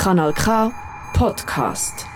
Kanal K Podcast.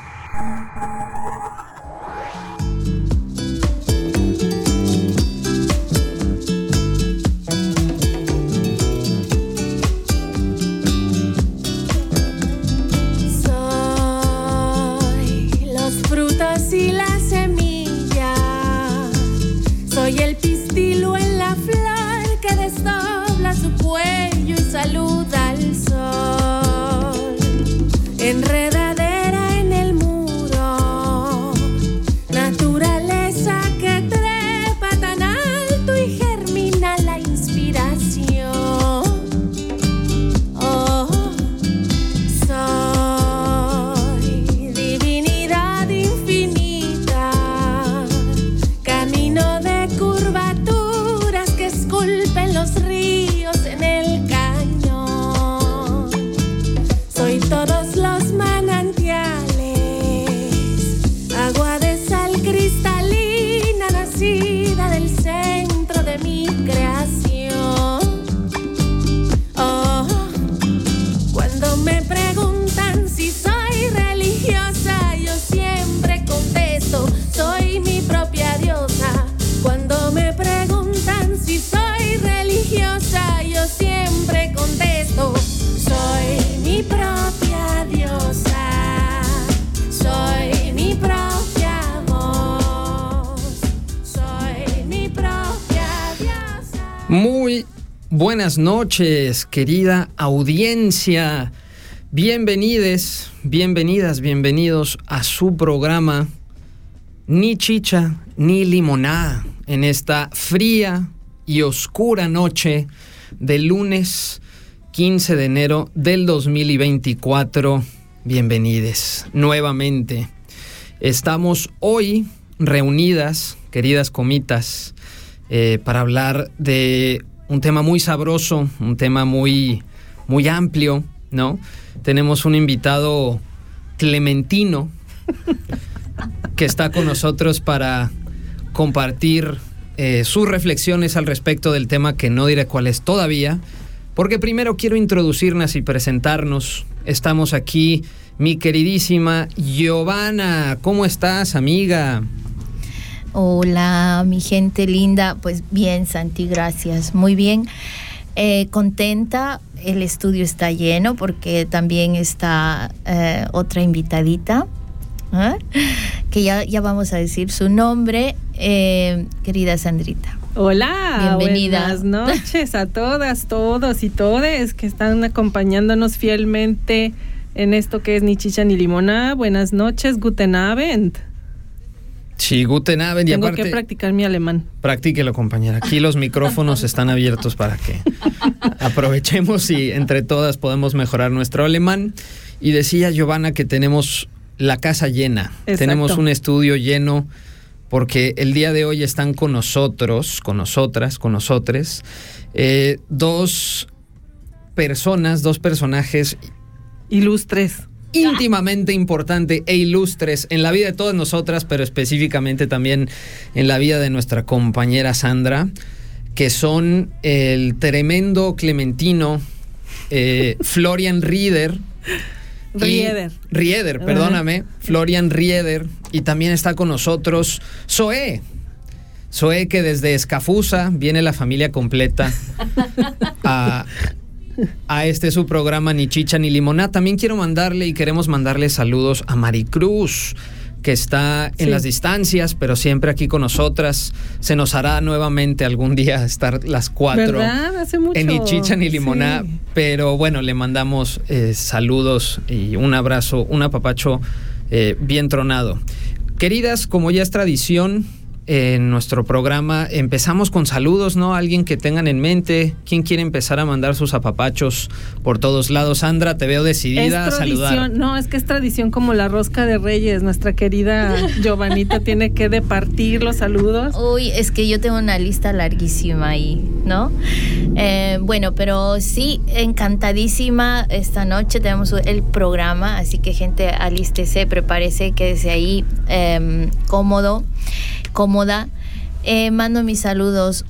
Buenas noches, querida audiencia. Bienvenides, bienvenidas, bienvenidos a su programa Ni chicha ni limonada en esta fría y oscura noche del lunes 15 de enero del 2024. Bienvenides nuevamente. Estamos hoy reunidas, queridas comitas, eh, para hablar de un tema muy sabroso, un tema muy, muy amplio, ¿no? Tenemos un invitado clementino que está con nosotros para compartir eh, sus reflexiones al respecto del tema que no diré cuál es todavía, porque primero quiero introducirnos y presentarnos. Estamos aquí, mi queridísima Giovanna. ¿Cómo estás, amiga? Hola, mi gente linda. Pues bien, Santi, gracias. Muy bien. Eh, contenta. El estudio está lleno porque también está eh, otra invitadita. ¿eh? Que ya, ya vamos a decir su nombre, eh, querida Sandrita. Hola, Bienvenida. buenas noches a todas, todos y todes que están acompañándonos fielmente en esto que es ni chicha ni limona. Buenas noches, guten Abend. Sí, guten Abend. Y Tengo aparte, que practicar mi alemán. Practíquelo, compañera. Aquí los micrófonos están abiertos para que aprovechemos y entre todas podemos mejorar nuestro alemán. Y decía Giovanna que tenemos la casa llena. Exacto. Tenemos un estudio lleno porque el día de hoy están con nosotros, con nosotras, con nosotres, eh, dos personas, dos personajes Ilustres. Íntimamente importante e ilustres en la vida de todas nosotras, pero específicamente también en la vida de nuestra compañera Sandra, que son el tremendo clementino eh, Florian Rieder. Rieder. Rieder, perdóname. Florian Rieder. Y también está con nosotros Zoe. Zoe que desde Escafusa viene la familia completa a, a este su programa Ni Chicha ni Limoná. También quiero mandarle y queremos mandarle saludos a Maricruz, que está en Sí. las distancias, pero siempre aquí con nosotras. Se nos hará nuevamente algún día estar las cuatro ¿Verdad? Hace mucho. en Ni Chicha ni Limoná. Sí. Pero bueno, le mandamos eh, saludos y un abrazo, un apapacho eh, bien tronado. Queridas, como ya es tradición, en nuestro programa empezamos con saludos, ¿no? Alguien que tengan en mente. ¿Quién quiere empezar a mandar sus apapachos por todos lados? Sandra, te veo decidida a Es saludar. tradición, no, es que es tradición como la rosca de reyes. Nuestra querida Giovanita tiene que departir los saludos. Uy, es que yo tengo una lista larguísima ahí, ¿no? Eh, bueno, pero sí, encantadísima. Esta noche tenemos el programa, así que gente, alístese, prepárese, quédese ahí eh, cómodo, cómoda. Eh, mando mis saludos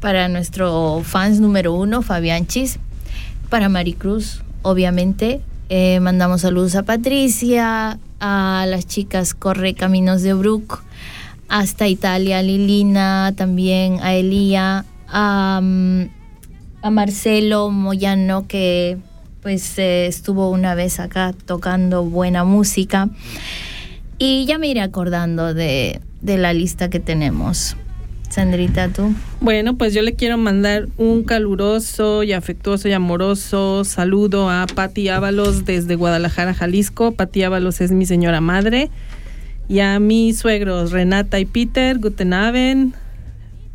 para nuestro fans número uno, Fabianchis, para Maricruz, obviamente, Eh, mandamos saludos a Patricia, a las chicas Corre Caminos de Brook, hasta Italia, Lilina, también a Elía, a, mm, a Marcelo Moyano, que pues eh, estuvo una vez acá tocando buena música. Y ya me iré acordando de, de la lista que tenemos. Sandrita, tú. Bueno, pues yo le quiero mandar un caluroso y afectuoso y amoroso saludo a Patti Ábalos desde Guadalajara, Jalisco. Patti Ábalos es mi señora madre. Y a mis suegros Renata y Peter, Guten Abend,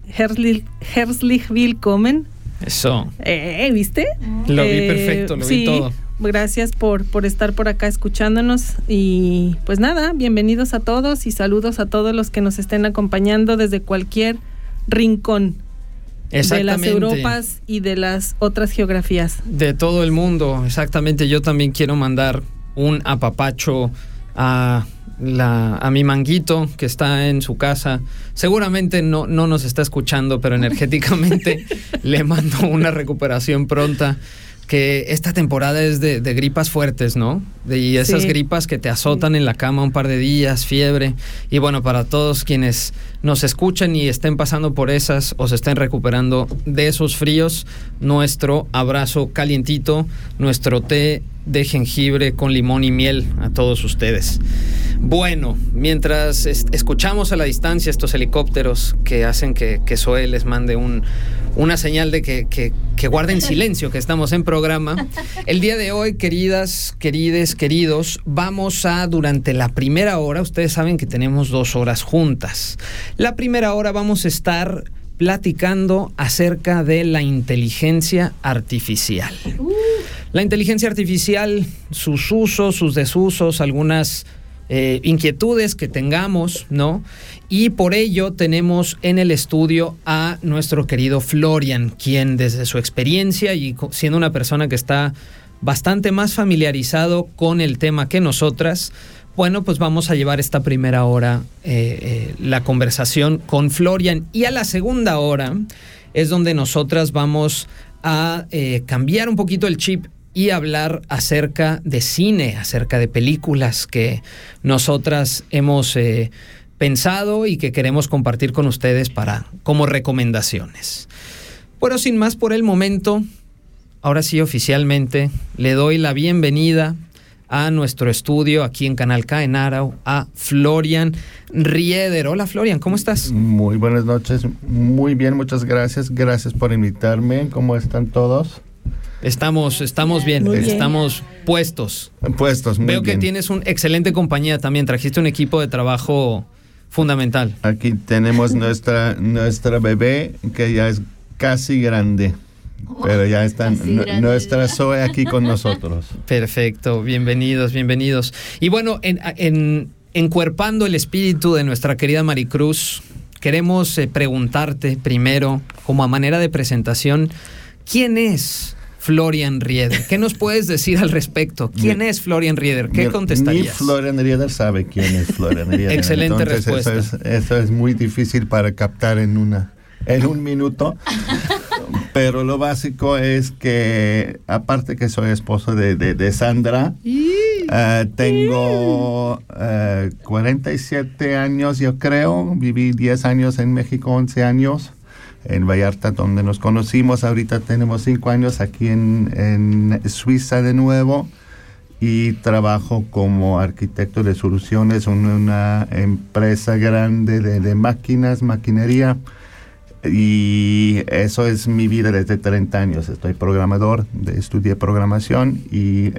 Herzlich, willkommen. Eso. Eh, ¿Viste? Lo vi Eh, perfecto, lo vi todo. Gracias por, por estar por acá escuchándonos. Y pues nada, bienvenidos a todos y saludos a todos los que nos estén acompañando desde cualquier rincón de las. Europas y de las otras geografías. De todo el mundo, exactamente. Yo también quiero mandar un apapacho a, la, a mi manguito que está en su casa. Seguramente no, no nos está escuchando, pero energéticamente le mando una recuperación pronta. Que esta temporada es de, de gripas fuertes, ¿no? De- y esas Sí. gripas que te azotan en la cama un par de días, fiebre. Y bueno, para todos quienes nos escuchan y estén pasando por esas o se estén recuperando de esos fríos, nuestro abrazo calientito, nuestro té de jengibre con limón y miel a todos ustedes. Bueno, mientras es- escuchamos a la distancia estos helicópteros que hacen que, que Zoe les mande un, una señal de que, que- que guarden silencio, que estamos en programa, el día de hoy, queridas, querides, queridos, vamos a, durante la primera hora, ustedes saben que tenemos dos horas juntas. La primera hora vamos a estar platicando acerca de la inteligencia artificial. La inteligencia artificial, sus usos, sus desusos, algunas eh, inquietudes que tengamos, ¿no? Y por ello tenemos en el estudio a nuestro querido Florian, quien desde su experiencia y siendo una persona que está bastante más familiarizado con el tema que nosotras, bueno, pues vamos a llevar esta primera hora eh, eh, la conversación con Florian y a la segunda hora es donde nosotras vamos a eh, cambiar un poquito el chip y hablar acerca de cine, acerca de películas que nosotras hemos pensado y que queremos compartir con ustedes para como recomendaciones. Pero sin más por el momento, ahora sí oficialmente le doy la bienvenida a nuestro estudio aquí en Canal K en Arau a Florian Rieder. Hola Florian, ¿cómo estás? Muy buenas noches, muy bien, muchas gracias, gracias por invitarme, ¿cómo están todos? Estamos, estamos bien, estamos puestos. Puestos, muy Veo que bien. tienes una excelente compañía también. Trajiste un equipo de trabajo fundamental. Aquí tenemos nuestra, nuestra bebé que ya es casi grande, pero ya está Casi nu- grande. nuestra Zoe aquí con nosotros. Perfecto, bienvenidos, bienvenidos. Y bueno, en, en- encuerpando el espíritu de nuestra querida Maricruz, queremos eh, preguntarte primero, como a manera de presentación, ¿quién es Florian Rieder? ¿Qué nos puedes decir al respecto? ¿Quién es Florian Rieder? ¿Qué Ni- Ni contestarías? Florian Rieder sabe quién es Florian Rieder. Excelente Entonces, eso respuesta. es- Eso es, muy difícil para captar en, una, en un minuto. Pero lo básico es que, aparte que soy esposo de, de- de Sandra, eh, tengo eh, 47 años, yo creo. Viví 10 años en México, 11 años. En Vallarta, donde nos conocimos. Ahorita tenemos 5 años aquí en, en Suiza de nuevo y trabajo como arquitecto de soluciones en una empresa grande de, de máquinas, maquinería. Y eso es mi vida desde 30 años. Estoy programador, de, estudié programación y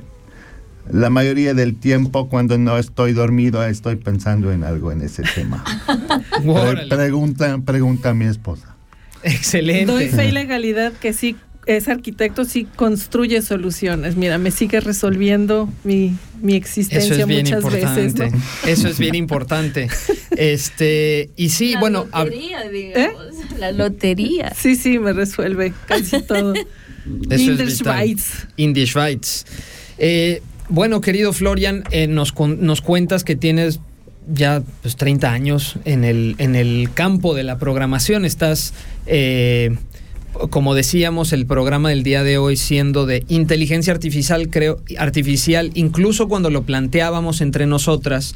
la mayoría del tiempo cuando no estoy dormido estoy pensando en algo en ese tema. Pre- pregunta, pregunta a mi esposa. Excelente. Doy fe y legalidad que sí es arquitecto, sí construye soluciones. Mira, me sigue resolviendo mi, mi existencia Eso es bien muchas importante. veces. ¿no? Eso es bien importante. Este, y sí, la bueno, lotería, digamos. La lotería. Sí, sí, me resuelve casi todo. Eso In es. Schweiz. In the Schweiz. Eh, bueno, querido Florian, eh, nos, con- nos cuentas que tienes ya pues, 30 años en el, en el campo de la programación. Estás eh, como decíamos, el programa del día de hoy siendo de inteligencia artificial, creo, artificial, incluso cuando lo planteábamos entre nosotras,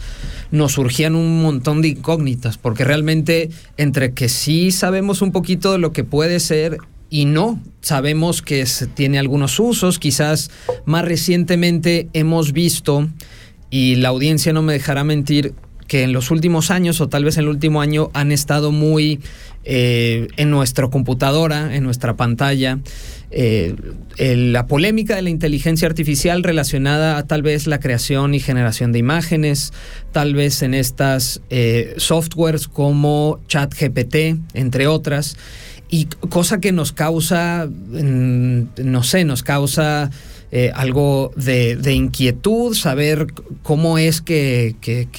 nos surgían un montón de incógnitas, porque realmente entre que sí sabemos un poquito de lo que puede ser y no, sabemos que tiene algunos usos, quizás más recientemente hemos visto, y la audiencia no me dejará mentir, que en los últimos años o tal vez en el último año han estado muy eh, en nuestra computadora, en nuestra pantalla. Eh, la polémica de la inteligencia artificial relacionada a tal vez la creación y generación de imágenes, tal vez en estas eh, softwares como ChatGPT, entre otras, y cosa que nos causa, no sé, nos causa eh, algo de, inquietud, saber cómo es que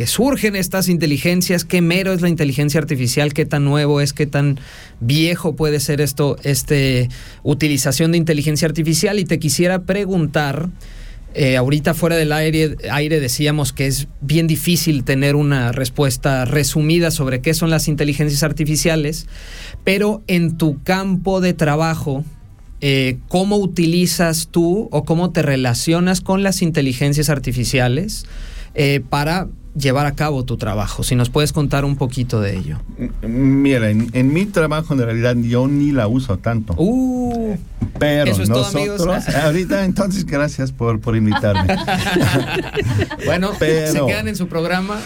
surgen estas inteligencias, qué mero es la inteligencia artificial, qué tan nuevo es, qué tan viejo puede ser esto, este utilización de inteligencia artificial. Y te quisiera preguntar, eh, ahorita fuera del aire, aire decíamos que es bien difícil tener una respuesta resumida sobre qué son las inteligencias artificiales, pero en tu campo de trabajo, eh, ¿cómo utilizas tú o cómo te relacionas con las inteligencias artificiales eh, para llevar a cabo tu trabajo? Si nos puedes contar un poquito de ello. Mira, en, en mi trabajo en realidad yo ni la uso tanto. Uh, pero eso es todo, nosotros, ahorita entonces gracias por, por invitarme. bueno, Pero- se quedan en su programa.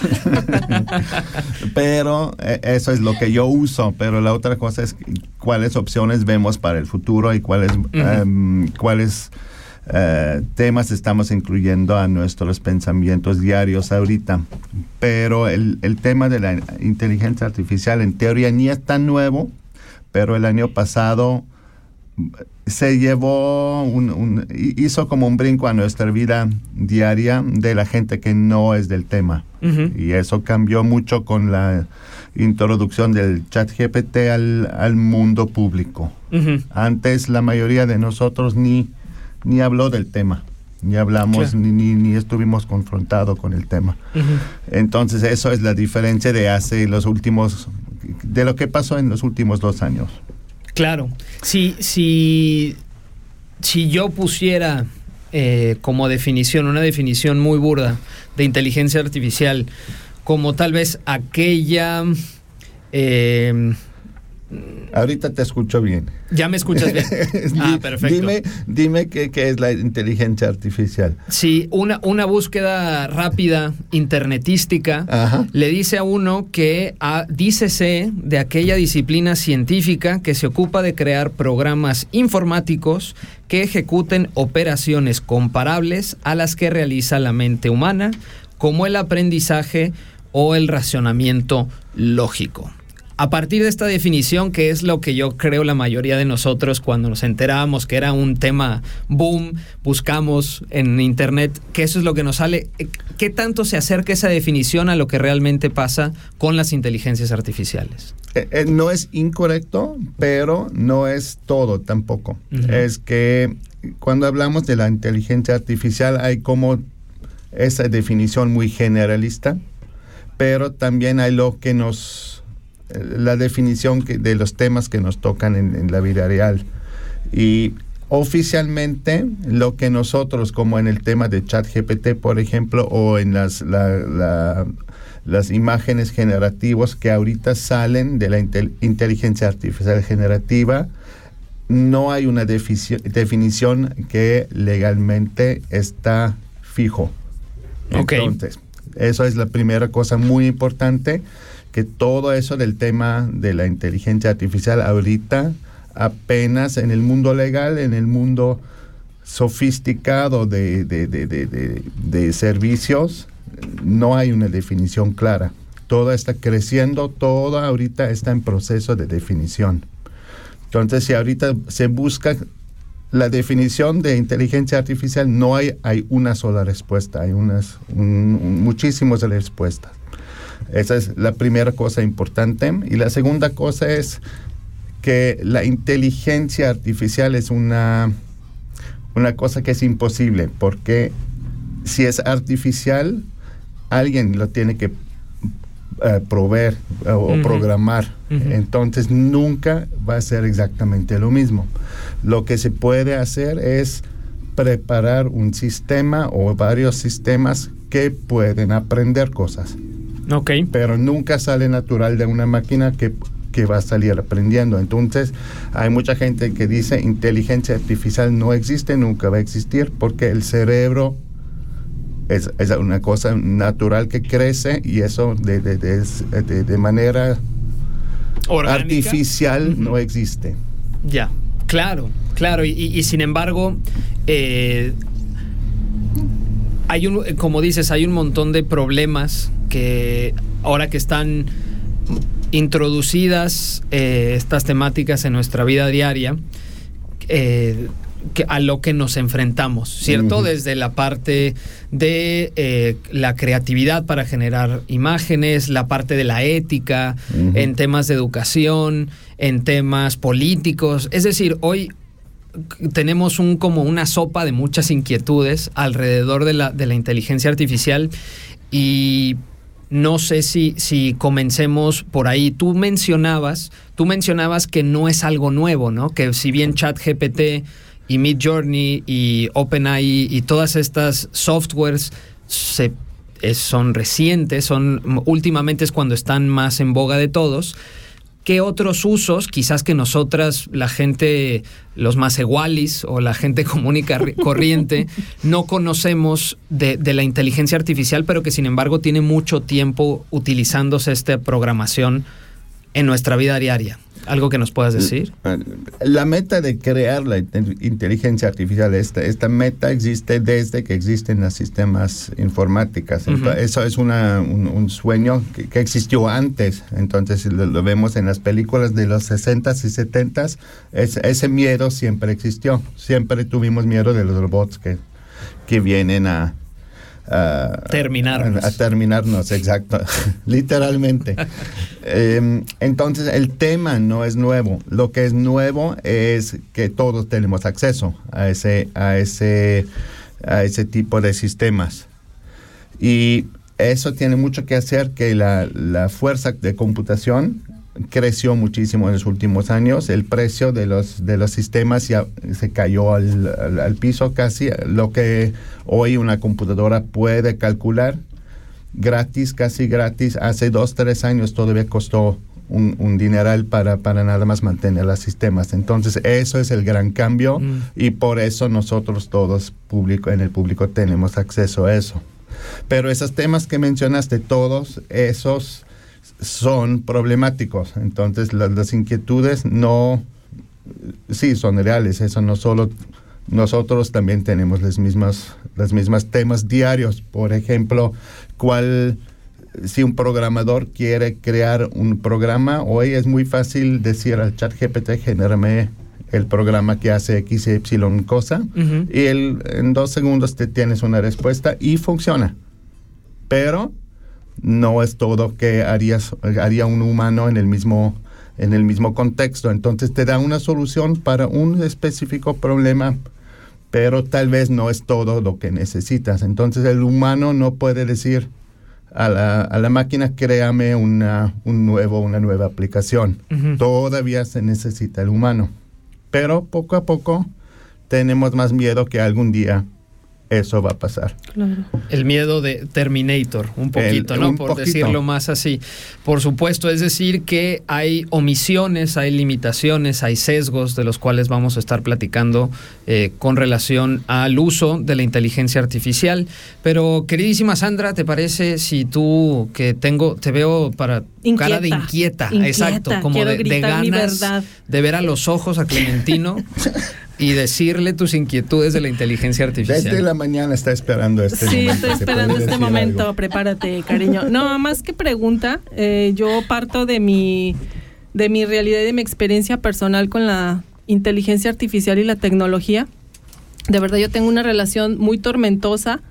pero eh, eso es lo que yo uso, pero la otra cosa es cuáles opciones vemos para el futuro y cuáles, em, cuáles eh, temas estamos incluyendo a nuestros pensamientos diarios ahorita. Pero el, el tema de la inteligencia artificial en teoría ni es tan nuevo, pero el año pasado se llevó, un, un- hizo como un brinco a nuestra vida diaria de la gente que no es del tema. Y eso cambió mucho con la introducción del chat GPT al, al mundo público. Antes la mayoría de nosotros ni, ni habló del tema, ni hablamos, Claro. ni, ni, ni estuvimos confrontados con el tema. Entonces eso es la diferencia de hace los últimos, de lo que pasó en los últimos dos años. Claro, si, si, si yo pusiera eh, como definición, una definición muy burda de inteligencia artificial, como tal vez aquella... eh, Ahorita te escucho bien. ¿Ya me escuchas bien? Ah, perfecto. Dime, dime qué, qué es la inteligencia artificial. Sí, una, una búsqueda rápida, internetística, Ajá. le dice a uno que ah, dícese de aquella disciplina científica que se ocupa de crear programas informáticos que ejecuten operaciones comparables a las que realiza la mente humana, como el aprendizaje o el racionamiento lógico. A partir de esta definición, que es lo que yo creo la mayoría de nosotros cuando nos enterábamos que era un tema boom, buscamos en internet, que eso es lo que nos sale, eh, ¿qué tanto se acerca esa definición a lo que realmente pasa con las inteligencias artificiales? Eh, eh, no es incorrecto, pero no es todo tampoco. Es que cuando hablamos de la inteligencia artificial hay como esa definición muy generalista, pero también hay lo que nos, la definición que- de los temas que nos tocan en, en la vida real. Y oficialmente lo que nosotros, como en el tema de ChatGPT, por ejemplo, o en las, la- la- las imágenes generativas que ahorita salen de la intel- inteligencia artificial generativa, no hay una definición que legalmente está fijo. Entonces, eso es la primera cosa muy importante, que todo eso del tema de la inteligencia artificial ahorita apenas en el mundo legal, en el mundo sofisticado de, de- de- de- servicios, no hay una definición clara. Todo está creciendo, todo ahorita está en proceso de definición. Entonces, si ahorita se busca la definición de inteligencia artificial, no hay, hay una sola respuesta, hay unas, un- un- muchísimas respuestas. Esa es la primera cosa importante. Y la segunda cosa es que la inteligencia artificial es una, una cosa que es imposible, porque si es artificial, alguien lo tiene que eh, proveer eh, o programar. Entonces nunca va a ser exactamente lo mismo. Lo que se puede hacer es preparar un sistema o varios sistemas que pueden aprender cosas, Ok. pero nunca sale natural de una máquina que, que va a salir aprendiendo. Entonces hay mucha gente que dice inteligencia artificial no existe, nunca va a existir, porque el cerebro es, es una cosa natural que crece y eso de, de- de- manera Orgánica. artificial no existe. Ya, claro, claro. Y, y- y sin embargo, eh, hay un, como dices, hay un montón de problemas que ahora que están introducidas eh, estas temáticas en nuestra vida diaria, eh, que- a lo que nos enfrentamos, ¿cierto? Desde la parte de eh, la creatividad para generar imágenes, la parte de la ética, en temas de educación, en temas políticos. Es decir, hoy tenemos un como una sopa de muchas inquietudes alrededor de la, de la inteligencia artificial y no sé si, si comencemos por ahí. Tú mencionabas, tú mencionabas que no es algo nuevo, ¿no? Que si bien ChatGPT y Midjourney y OpenAI y todas estas softwares se, son recientes, son últimamente es cuando están más en boga de todos. ¿Qué otros usos, quizás que nosotras, la gente, los más igualis o la gente común y corriente, no conocemos de, de la inteligencia artificial, pero que sin embargo tiene mucho tiempo utilizándose esta programación en nuestra vida diaria? ¿Algo que nos puedas decir? La meta de crear la inte- inteligencia artificial, esta, esta meta existe desde que existen los sistemas informáticos. Ujú. Entonces, Eso es una- un, un sueño que, que existió antes. Entonces lo, lo vemos en las películas de los 60s y 70s. Es- ese miedo siempre existió. Siempre tuvimos miedo de los robots que, que vienen a... a- Terminarnos. A, a terminarnos, exacto. Literalmente. Eh, entonces, el tema no es nuevo. Lo que es nuevo es que todos tenemos acceso a ese, a ese, a ese tipo de sistemas. Y eso tiene mucho que hacer que la, la fuerza de computación creció muchísimo en los últimos años. El precio de los, de los sistemas ya se cayó al, al- al piso casi. Lo que hoy una computadora puede calcular gratis, casi gratis, hace dos, tres años todavía costó un, un dineral para, para nada más mantener los sistemas. Entonces, eso es el gran cambio Mm. y por eso nosotros todos público, en el público tenemos acceso a eso. Pero esos temas que mencionaste, todos esos son problemáticos. Entonces, la- las inquietudes no, sí, son reales. Eso no solo nosotros también tenemos las mismas, las mismas temas diarios. Por ejemplo, cuál si un programador quiere crear un programa, hoy es muy fácil decir al chat GPT, genérame el programa que hace X, Y cosa, y él, en dos segundos te tienes una respuesta y funciona. Pero no es todo que harías, haría un humano en el mismo en el mismo contexto. Entonces te da una solución para un específico problema, pero tal vez no es todo lo que necesitas. Entonces el humano no puede decir a la, a la máquina, créame una, un nuevo, una nueva aplicación. Todavía se necesita el humano. Pero poco a poco tenemos más miedo que algún día eso va a pasar. Claro. El miedo de Terminator, un poquito, El- ¿no? un Por poquito. decirlo más así. Por supuesto, es decir, que hay omisiones, hay limitaciones, hay sesgos de los cuales vamos a estar platicando eh, con relación al uso de la inteligencia artificial. Pero, queridísima Sandra, ¿te parece si tú que tengo, te veo para cara de inquieta, Inquieta. Inquieta. exacto, como de, de ganas verdad. de ver a los ojos a Clementino y decirle tus inquietudes de la inteligencia artificial? Desde la mañana está esperando este Sí, momento. estoy ¿Te esperando este momento. algo? Prepárate, cariño. No, más que pregunta, eh, yo parto de mi, de mi realidad y de mi experiencia personal con la inteligencia artificial y la tecnología. De verdad, yo tengo una relación muy tormentosa,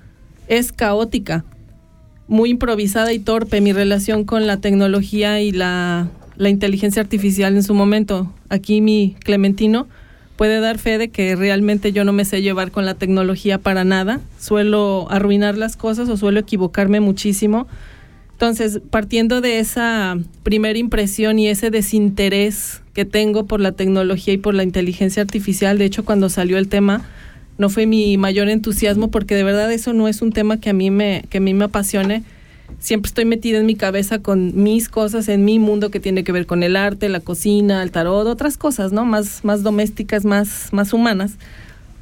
es caótica, muy improvisada y torpe mi relación con la tecnología y la, la inteligencia artificial en su momento. Aquí mi Clementino puede dar fe de que realmente yo no me sé llevar con la tecnología para nada. Suelo arruinar las cosas o suelo equivocarme muchísimo. Entonces, partiendo de esa primera impresión y ese desinterés que tengo por la tecnología y por la inteligencia artificial, de hecho, cuando salió el tema, no fue mi mayor entusiasmo porque de verdad eso no es un tema que a mí me, que a mí me apasione. Siempre estoy metida en mi cabeza con mis cosas, en mi mundo que tiene que ver con el arte, la cocina, el tarot, otras cosas, ¿no? Más, más domésticas, más, más humanas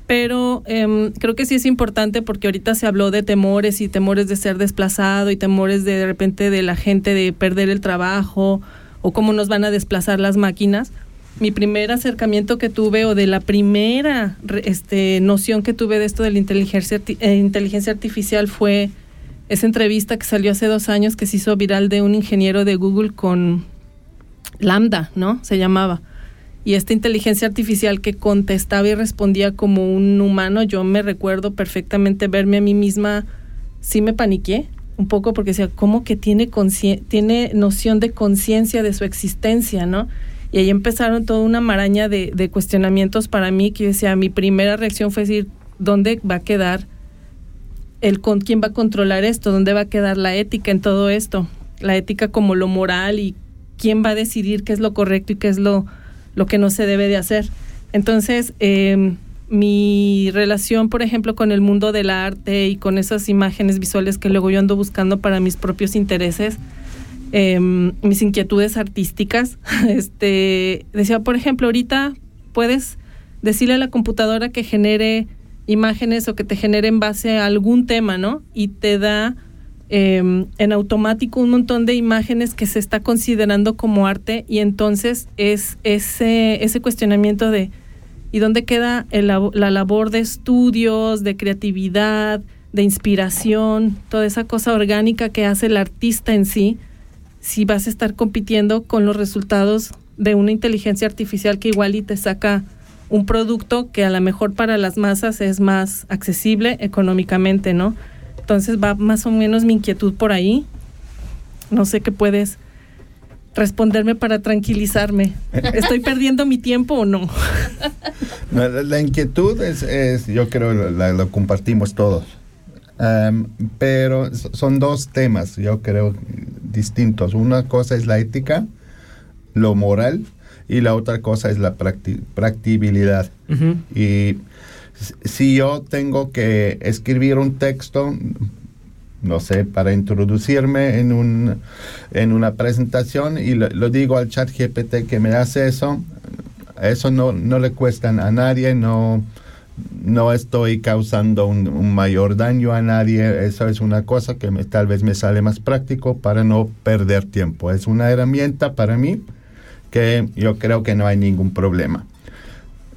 pero em, creo que sí es importante porque ahorita se habló de temores y temores de ser desplazado y temores de, de repente de la gente de perder el trabajo o cómo nos van a desplazar las máquinas. Mi primer acercamiento que tuve o de la primera este, noción que tuve de esto de la inteligencia, eh, inteligencia artificial fue esa entrevista que salió hace dos años que se hizo viral de un ingeniero de Google con Lambda, ¿no? Se llamaba y esta inteligencia artificial que contestaba y respondía como un humano, yo me recuerdo perfectamente verme a mí misma, sí me paniqué un poco porque decía, ¿cómo que tiene, tiene noción de conciencia de su existencia, no? Y ahí empezaron toda una maraña de, cuestionamientos para mí que yo decía, mi primera reacción fue decir, ¿dónde va a quedar el con quién va a controlar esto? ¿Dónde va a quedar la ética en todo esto? La ética como lo moral y quién va a decidir qué es lo correcto y qué es lo lo que no se debe de hacer. Entonces, em, mi relación, por ejemplo, con el mundo del arte y con esas imágenes visuales que luego yo ando buscando para mis propios intereses, em, mis inquietudes artísticas, este, decía, por ejemplo, ahorita puedes decirle a la computadora que genere imágenes o que te genere en base a algún tema, ¿no? Y te da Em, en automático un montón de imágenes que se está considerando como arte y entonces es ese, ese cuestionamiento de ¿y dónde queda la labor de estudios, de creatividad, de inspiración, toda esa cosa orgánica que hace el artista en sí, si vas a estar compitiendo con los resultados de una inteligencia artificial que igual y te saca un producto que a lo mejor para las masas es más accesible económicamente, ¿no? Entonces va más o menos mi inquietud por ahí. No sé qué puedes responderme para tranquilizarme. ¿Estoy perdiendo mi tiempo o no? la, inquietud es, yo creo, la, compartimos todos. pero son dos temas, yo creo, distintos. Una cosa es la ética, lo moral, y la otra cosa es la practibilidad. Y si yo tengo que escribir un texto, no sé, para introducirme en, un, en una presentación y lo, digo al chat GPT que me hace eso, eso no, no le cuesta a nadie, no, no estoy causando un, mayor daño a nadie, eso es una cosa que me, tal vez me sale más práctico para no perder tiempo. Es una herramienta para mí que yo creo que no hay ningún problema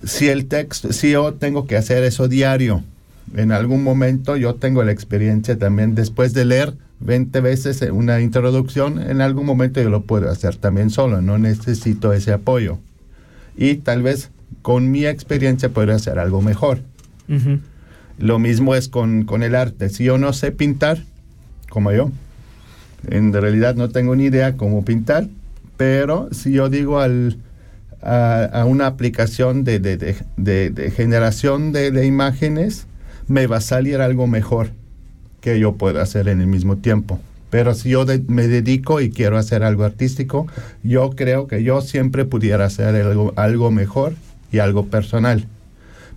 si el texto, si yo tengo que hacer eso diario, en algún momento yo tengo la experiencia también después de leer 20 veces una introducción, en algún momento yo lo puedo hacer también solo, no necesito ese apoyo. Y tal vez con mi experiencia puedo hacer algo mejor. Lo mismo es con, con el arte. Si yo no sé pintar, como yo, en realidad no tengo ni idea cómo pintar, pero si yo digo al, a, una aplicación de, de, generación de, imágenes, me va a salir algo mejor que yo pueda hacer en el mismo tiempo. Pero si yo me dedico y quiero hacer algo artístico, yo creo que yo siempre pudiera hacer algo, algo mejor y algo personal.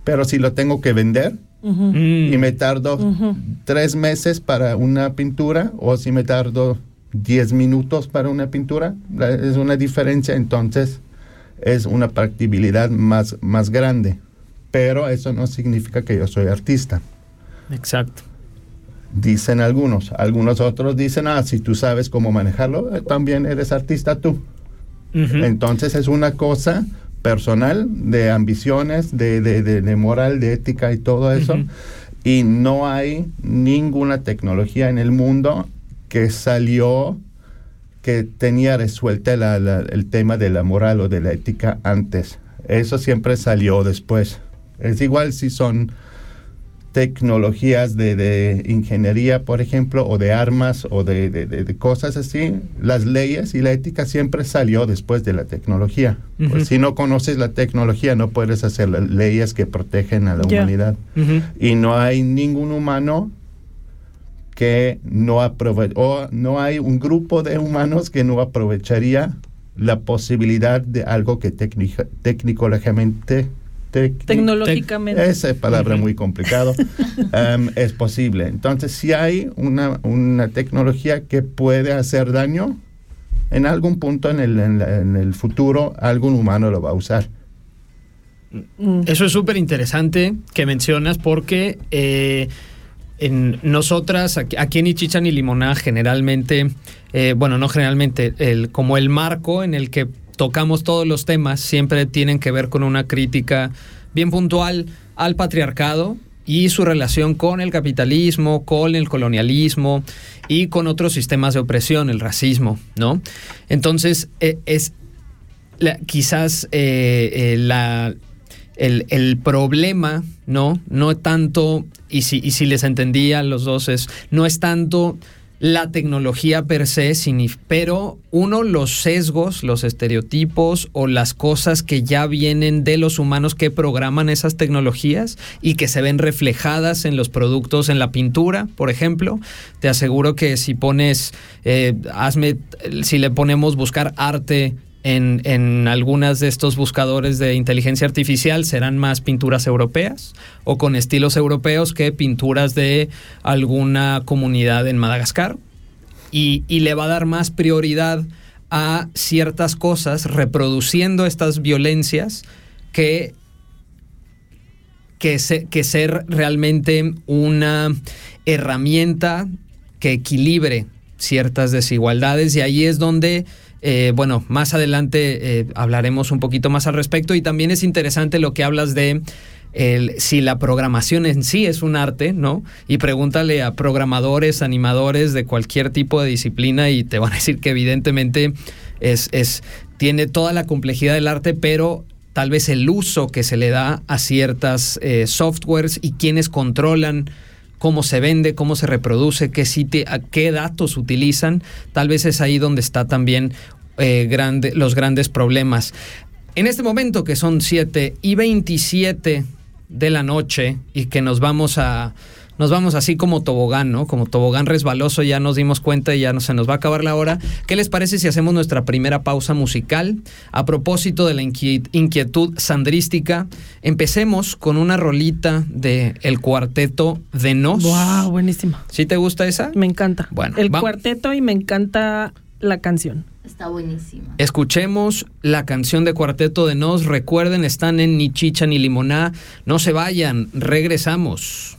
Pero si lo tengo que vender y me tardo tres meses para una pintura o si me tardo diez minutos para una pintura, es una diferencia. Entonces, es una practibilidad más, más grande. Pero eso no significa que yo soy artista. Exacto. Dicen algunos. Algunos otros dicen, ah, si tú sabes cómo manejarlo, eh, también eres artista tú. Entonces es una cosa personal de ambiciones, de, de, moral, de ética y todo eso. Y no hay ninguna tecnología en el mundo que salió que tenía resuelta el tema de la moral o de la ética antes. Eso siempre salió después. Es igual si son tecnologías de, ingeniería, por ejemplo, o de armas o de, cosas así, las leyes y la ética siempre salió después de la tecnología. Pues si no conoces la tecnología, no puedes hacer las leyes que protegen a la humanidad. Y no hay ningún humano que no aprove o no hay un grupo de humanos que no aprovecharía la posibilidad de algo que tecnológicamente tec- Tecnológicamente. esa palabra muy complicado em, es posible. Entonces, si hay una, una tecnología que puede hacer daño, en algún punto en el, en la- en el futuro algún humano lo va a usar. Eso es súper interesante que mencionas porque eh, en nosotras, aquí, en Ichichan y Limoná, generalmente, eh, bueno, no generalmente, el, como el marco en el que tocamos todos los temas siempre tienen que ver con una crítica bien puntual al patriarcado y su relación con el capitalismo, con el colonialismo y con otros sistemas de opresión, el racismo, ¿no? Entonces, eh, es quizás eh, la, el, el problema, ¿no? No tanto, y si, y si les entendía los dos, es, no es tanto la tecnología per se, pero uno, los sesgos, los estereotipos o las cosas que ya vienen de los humanos que programan esas tecnologías y que se ven reflejadas en los productos, en la pintura, por ejemplo. Te aseguro que si pones, eh, hazme, si le ponemos buscar arte en, en algunas de estos buscadores de inteligencia artificial serán más pinturas europeas o con estilos europeos que pinturas de alguna comunidad en Madagascar. Y, y le va a dar más prioridad a ciertas cosas reproduciendo estas violencias que, que, que ser realmente una herramienta que equilibre ciertas desigualdades y ahí es donde eh, bueno, más adelante eh, hablaremos un poquito más al respecto y también es interesante lo que hablas de el- si la programación en sí es un arte, ¿no? Y pregúntale a programadores, animadores de cualquier tipo de disciplina y te van a decir que evidentemente es, es, tiene toda la complejidad del arte, pero tal vez el uso que se le da a ciertas eh, softwares y quienes controlan cómo se vende, cómo se reproduce, qué sitio, qué datos utilizan, tal vez es ahí donde está también eh, grande, los grandes problemas. En este momento que son 7 y 27 de la noche y que nos vamos a nos vamos así como tobogán, ¿no? Como tobogán resbaloso, ya nos dimos cuenta y ya no, se nos va a acabar la hora. ¿Qué les parece si hacemos nuestra primera pausa musical? A propósito de la inquiet- inquietud sandrística, empecemos con una rolita de el cuarteto de Nos. Wow, buenísima. ¿Sí te gusta esa? Me encanta. Bueno, el va- cuarteto y me encanta la canción. Está buenísima. Escuchemos la canción de Cuarteto de Nos. Recuerden, están en Ni Chicha ni Limoná. No se vayan, regresamos.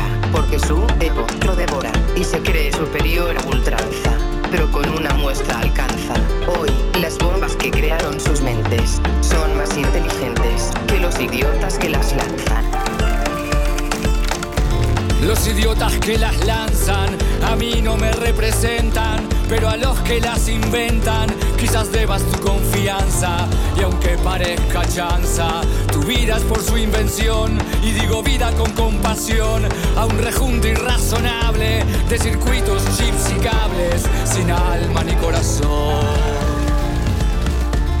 porque su ego lo devora y se cree superior a ultranza. Pero con una muestra alcanza. Hoy, las bombas que crearon sus mentes son más inteligentes que los idiotas que las lanzan. Los idiotas que las lanzan a mí no me representan, pero a los que las inventan quizás debas tu confianza. Y aunque parezca chanza, tu vida es por su invención. Y digo vida con compasión a un rejunto irrazonable de circuitos, chips y cables sin alma ni corazón.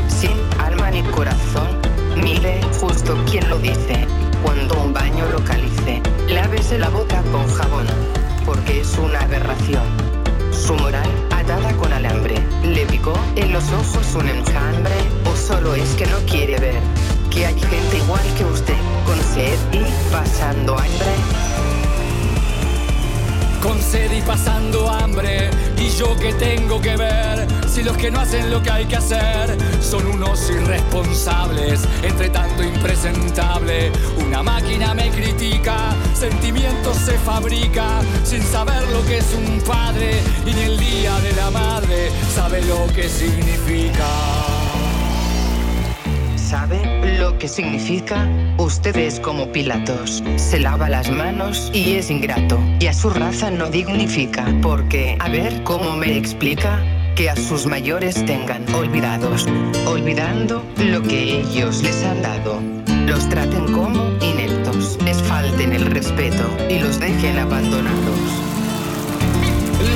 Sin alma ni corazón, mire justo quien lo dice. Cuando un baño localice, lávese la boca con jabón, porque es una aberración. Su moral con alambre, le picó en los ojos un enjambre, o solo es que no quiere ver que hay gente igual que usted, con sed y pasando hambre. con sed y pasando hambre. Y yo que tengo que ver si los que no hacen lo que hay que hacer son unos irresponsables, entre tanto impresentable. Una máquina me critica afecto se fabrica sin saber lo que es un padre y ni el día de la madre sabe lo que significa. ¿Sabe lo que significa? Usted es como Pilatos. Se lava las manos y es ingrato. Y a su raza no dignifica. Porque, a ver, ¿cómo me explica? Que a sus mayores tengan olvidados. Olvidando lo que ellos les han dado. Los traten como ineptos. Les falten el respeto y los dejen abandonados.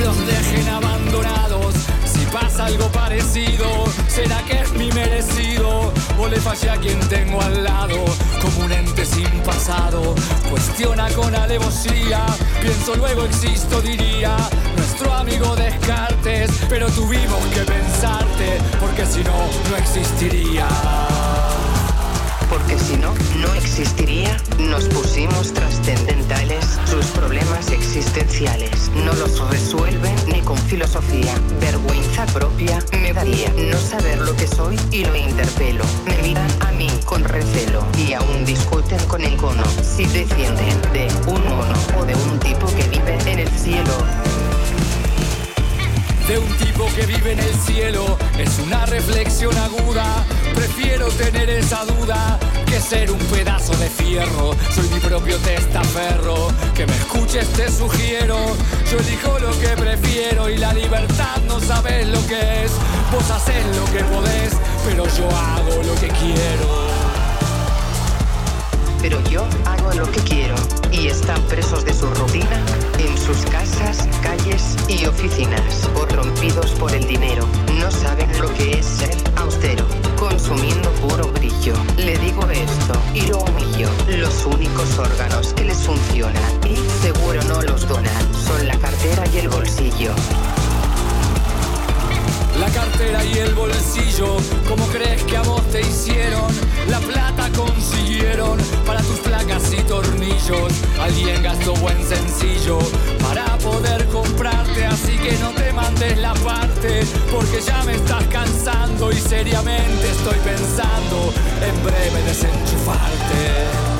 Los dejen abandonados. Si pasa algo parecido, ¿será que es mi merecido? O le fallé a quien tengo al lado, como un ente sin pasado. Cuestiona con alevosía, pienso luego existo, diría. Nuestro amigo Descartes, pero tuvimos que pensarte, porque si no, no existiría. Porque si no, no existiría. Nos pusimos trascendentales. Sus problemas existenciales no los resuelven ni con filosofía. Vergüenza propia me daría no saber lo que soy y lo interpelo. Me miran a mí con recelo y aún discuten con el cono. Si defienden de un mono o de un tipo que vive en el cielo. De un tipo que vive en el cielo es una reflexión aguda. Prefiero tener esa duda que ser un pedazo de fierro. Soy mi propio testaferro. Que me escuches te sugiero. Yo elijo lo que prefiero y la libertad no sabes lo que es. Vos haces lo que podés, pero yo hago lo que quiero. Pero yo hago lo que quiero y están presos de su rutina en sus casas, calles y oficinas, corrompidos por el dinero. No saben lo que es ser austero, consumiendo puro brillo. Le digo esto y lo humillo. Los únicos órganos que les funcionan y seguro no los donan son la cartera y el bolsillo. La cartera y el bolsillo, ¿cómo crees que a vos te hicieron? La plata consiguieron para tus placas y tornillos. Alguien gastó buen sencillo para poder comprarte, así que no te mandes la parte, porque ya me estás cansando y seriamente estoy pensando en breve desenchufarte.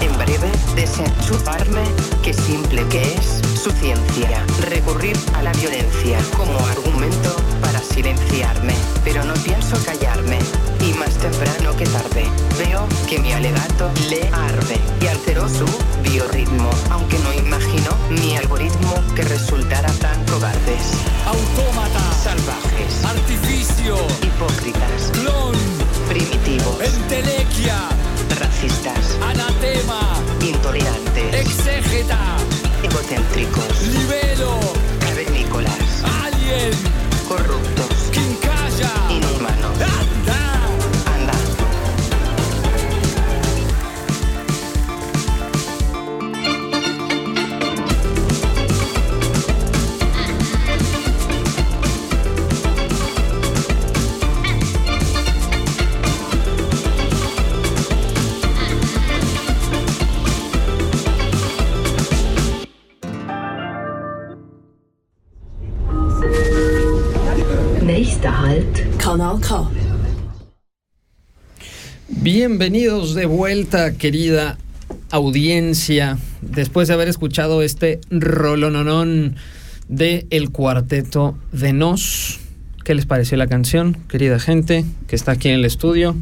En breve, desenchufarme, qué simple que es su ciencia. Recurrir a la violencia como argumento para silenciarme. Pero no pienso callarme, y más temprano que tarde. Veo que mi alegato le arde y alteró su biorritmo, aunque no imagino mi algoritmo que resultara tan cobardes. Autómata, Salvajes, artificio, hipócritas, clon, primitivos, entelequia, racistas, anatema, intolerantes, exégeta, egocéntricos, libelo, cavernícolas, alien, corruptos, K. Bienvenidos de vuelta, querida audiencia, después de haber escuchado este rolononón de El Cuarteto de Nos. ¿Qué les pareció la canción, querida gente que está aquí en el estudio?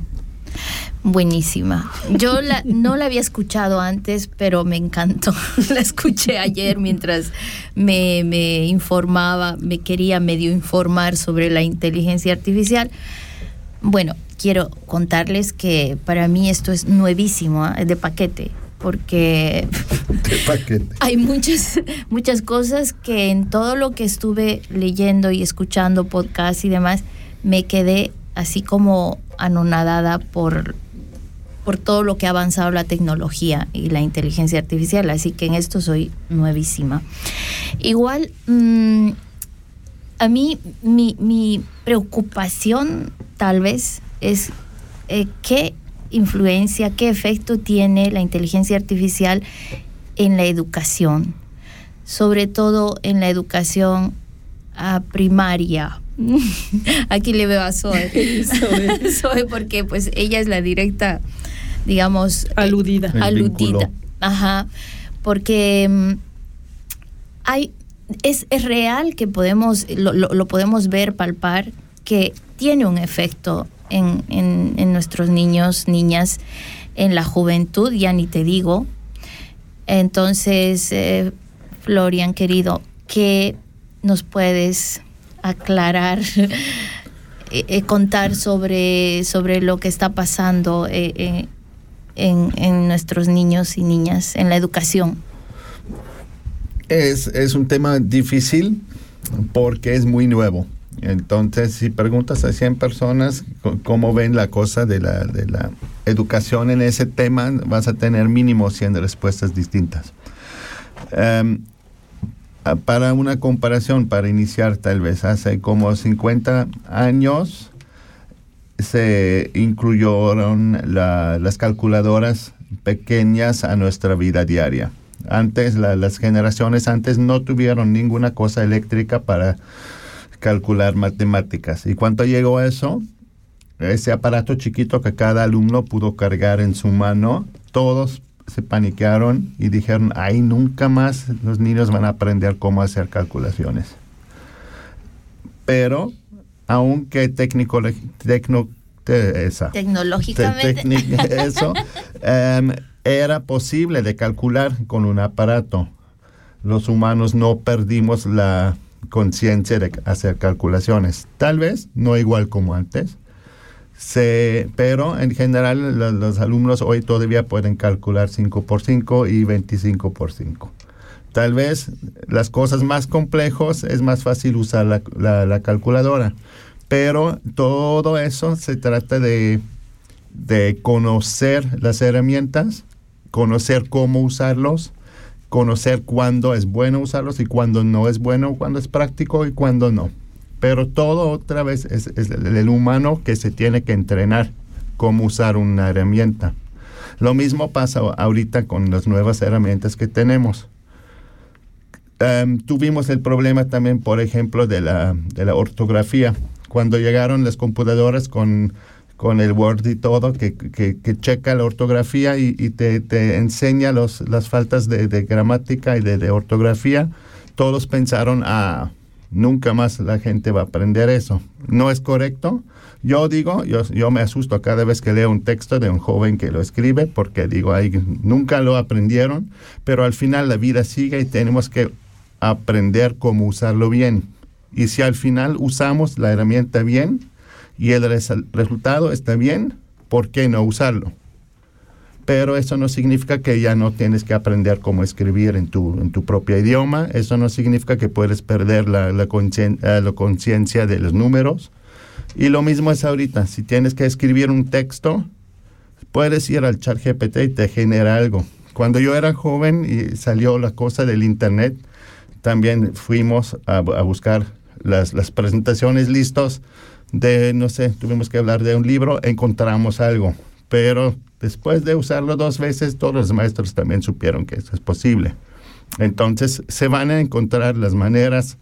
Buenísima. Yo la, no la había escuchado antes, pero me encantó. La escuché ayer mientras me, me informaba, me quería medio informar sobre la inteligencia artificial. Bueno, quiero contarles que para mí esto es nuevísimo, ¿ah? de paquete, porque hay muchas, muchas cosas que en todo lo que estuve leyendo y escuchando podcasts y demás, me quedé así como anonadada por, por todo lo que ha avanzado la tecnología y la inteligencia artificial. Así que en esto soy nuevísima. Igual, mm, a mí mi, mi preocupación tal vez es eh, qué influencia, qué efecto tiene la inteligencia artificial en la educación, sobre todo en la educación primaria. Aquí le veo a Zoe. Zoe. Zoe, porque pues ella es la directa, digamos, eh, Aludida. Aludida. vínculo. Ajá. porque mm, hay, es, es, real que podemos, lo, lo, lo, podemos ver, palpar, que tiene un efecto en, en, en nuestros niños, niñas, en la juventud, ya ni te digo. Entonces, eh, Florian, querido, ¿qué nos puedes aclarar, eh, eh, contar sobre, sobre lo que está pasando eh, en, en, nuestros niños y niñas, en la educación? Es, es un tema difícil porque es muy nuevo. Entonces, si preguntas a 100 personas cómo ven la cosa de la, de la educación en ese tema, vas a tener mínimo 100 respuestas distintas. Um, para una comparación, para iniciar tal vez, hace como 50 años se incluyeron la, las calculadoras pequeñas a nuestra vida diaria. Antes, la, las generaciones antes no tuvieron ninguna cosa eléctrica para calcular matemáticas. Y cuando llegó eso, ese aparato chiquito que cada alumno pudo cargar en su mano, todos se paniquearon y dijeron, ay, nunca más los niños van a aprender cómo hacer calculaciones. Pero, aunque técnico, tecno, te, esa, tecnológicamente, te, eso, um, era posible de calcular con un aparato. Los humanos no perdimos la conciencia de hacer calculaciones. Tal vez no igual como antes, se, pero en general los, los, alumnos hoy todavía pueden calcular 5 por 5 y 25 por 5. Tal vez las cosas más complejas es más fácil usar la, la, la calculadora, pero todo eso se trata de, de conocer las herramientas, conocer cómo usarlos, conocer cuándo es bueno usarlos y cuándo no es bueno, cuándo es práctico y cuándo no. Pero todo otra vez es, es, el humano que se tiene que entrenar cómo usar una herramienta. Lo mismo pasa ahorita con las nuevas herramientas que tenemos. Um, tuvimos el problema también, por ejemplo, de la, de la ortografía. Cuando llegaron las computadoras con, con el Word y todo, que, que, checa la ortografía y, te, te, enseña los, las faltas de, gramática y de, de, ortografía, todos pensaron, ah, nunca más la gente va a aprender eso. No es correcto. Yo digo, yo, yo me asusto cada vez que leo un texto de un joven que lo escribe, porque digo, ay, nunca lo aprendieron, pero al final la vida sigue y tenemos que aprender cómo usarlo bien. Y si al final usamos la herramienta bien y el res resultado está bien, ¿por qué no usarlo? pero eso no significa que ya no tienes que aprender cómo escribir en tu, en tu propio idioma, eso no significa que puedes perder la, la conciencia de los números. Y lo mismo es ahorita, si tienes que escribir un texto, puedes ir al chat GPT y te genera algo. Cuando yo era joven y salió la cosa del Internet, también fuimos a, buscar las, presentaciones listos de, no sé, tuvimos que hablar de un libro, encontramos algo, pero Después de usarlo dos veces, todos los maestros también supieron que eso es posible. Entonces, se van a encontrar las maneras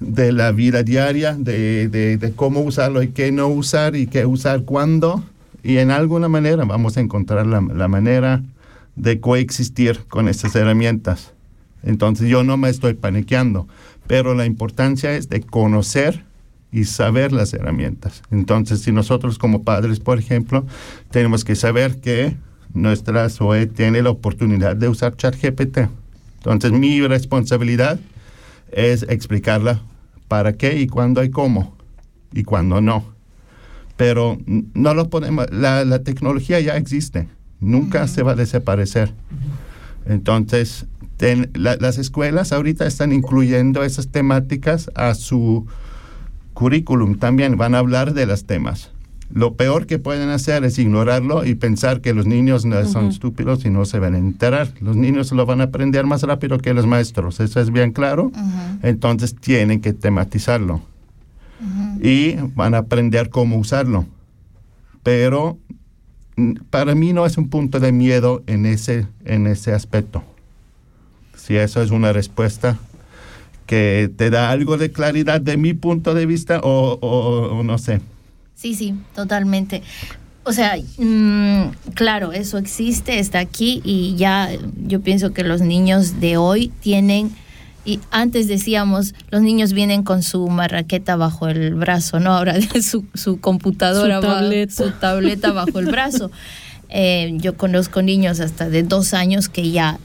de la vida diaria, de, de, de, cómo usarlo y qué no usar y qué usar cuándo. Y en alguna manera vamos a encontrar la, la manera de coexistir con estas herramientas. Entonces yo no me estoy paniqueando, pero la importancia es de conocer y saber las herramientas. Entonces, si nosotros como padres, por ejemplo, tenemos que saber que nuestra SOE tiene la oportunidad de usar ChatGPT. Entonces, mi responsabilidad es explicarla para qué y cuándo y cómo y cuándo no. Pero no lo podemos, la, la tecnología ya existe, nunca uh -huh. se va a desaparecer. Entonces, ten, la, las escuelas ahorita están incluyendo esas temáticas a su currículum también van a hablar de los temas. Lo peor que pueden hacer es ignorarlo y pensar que los niños no son uh -huh. estúpidos y no se van a enterar. Los niños lo van a aprender más rápido que los maestros, eso es bien claro. Uh -huh. Entonces tienen que tematizarlo uh -huh. y van a aprender cómo usarlo. Pero para mí no es un punto de miedo en ese, en ese aspecto. Si eso es una respuesta que te da algo de claridad de mi punto de vista o, o, o no sé. Sí, sí, totalmente. O sea, mm, claro, eso existe, está aquí y ya yo pienso que los niños de hoy tienen y antes decíamos, los niños vienen con su marraqueta bajo el brazo, ¿no? Ahora su, su computadora, Su tableta. su tableta bajo el brazo. Eh, yo conozco niños hasta de dos años que ya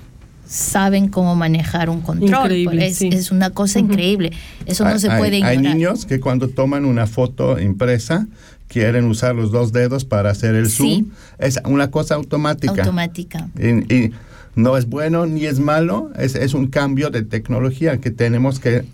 saben cómo manejar un control. Increíble, es, sí. es una cosa increíble. Eso no Hay- se hay- puede Hay ignorar. niños que cuando toman una foto impresa quieren usar los dos dedos para hacer el Sí. zoom. Es una cosa automática. Automática. Y, y no es bueno ni es malo, es, es un cambio de tecnología que tenemos que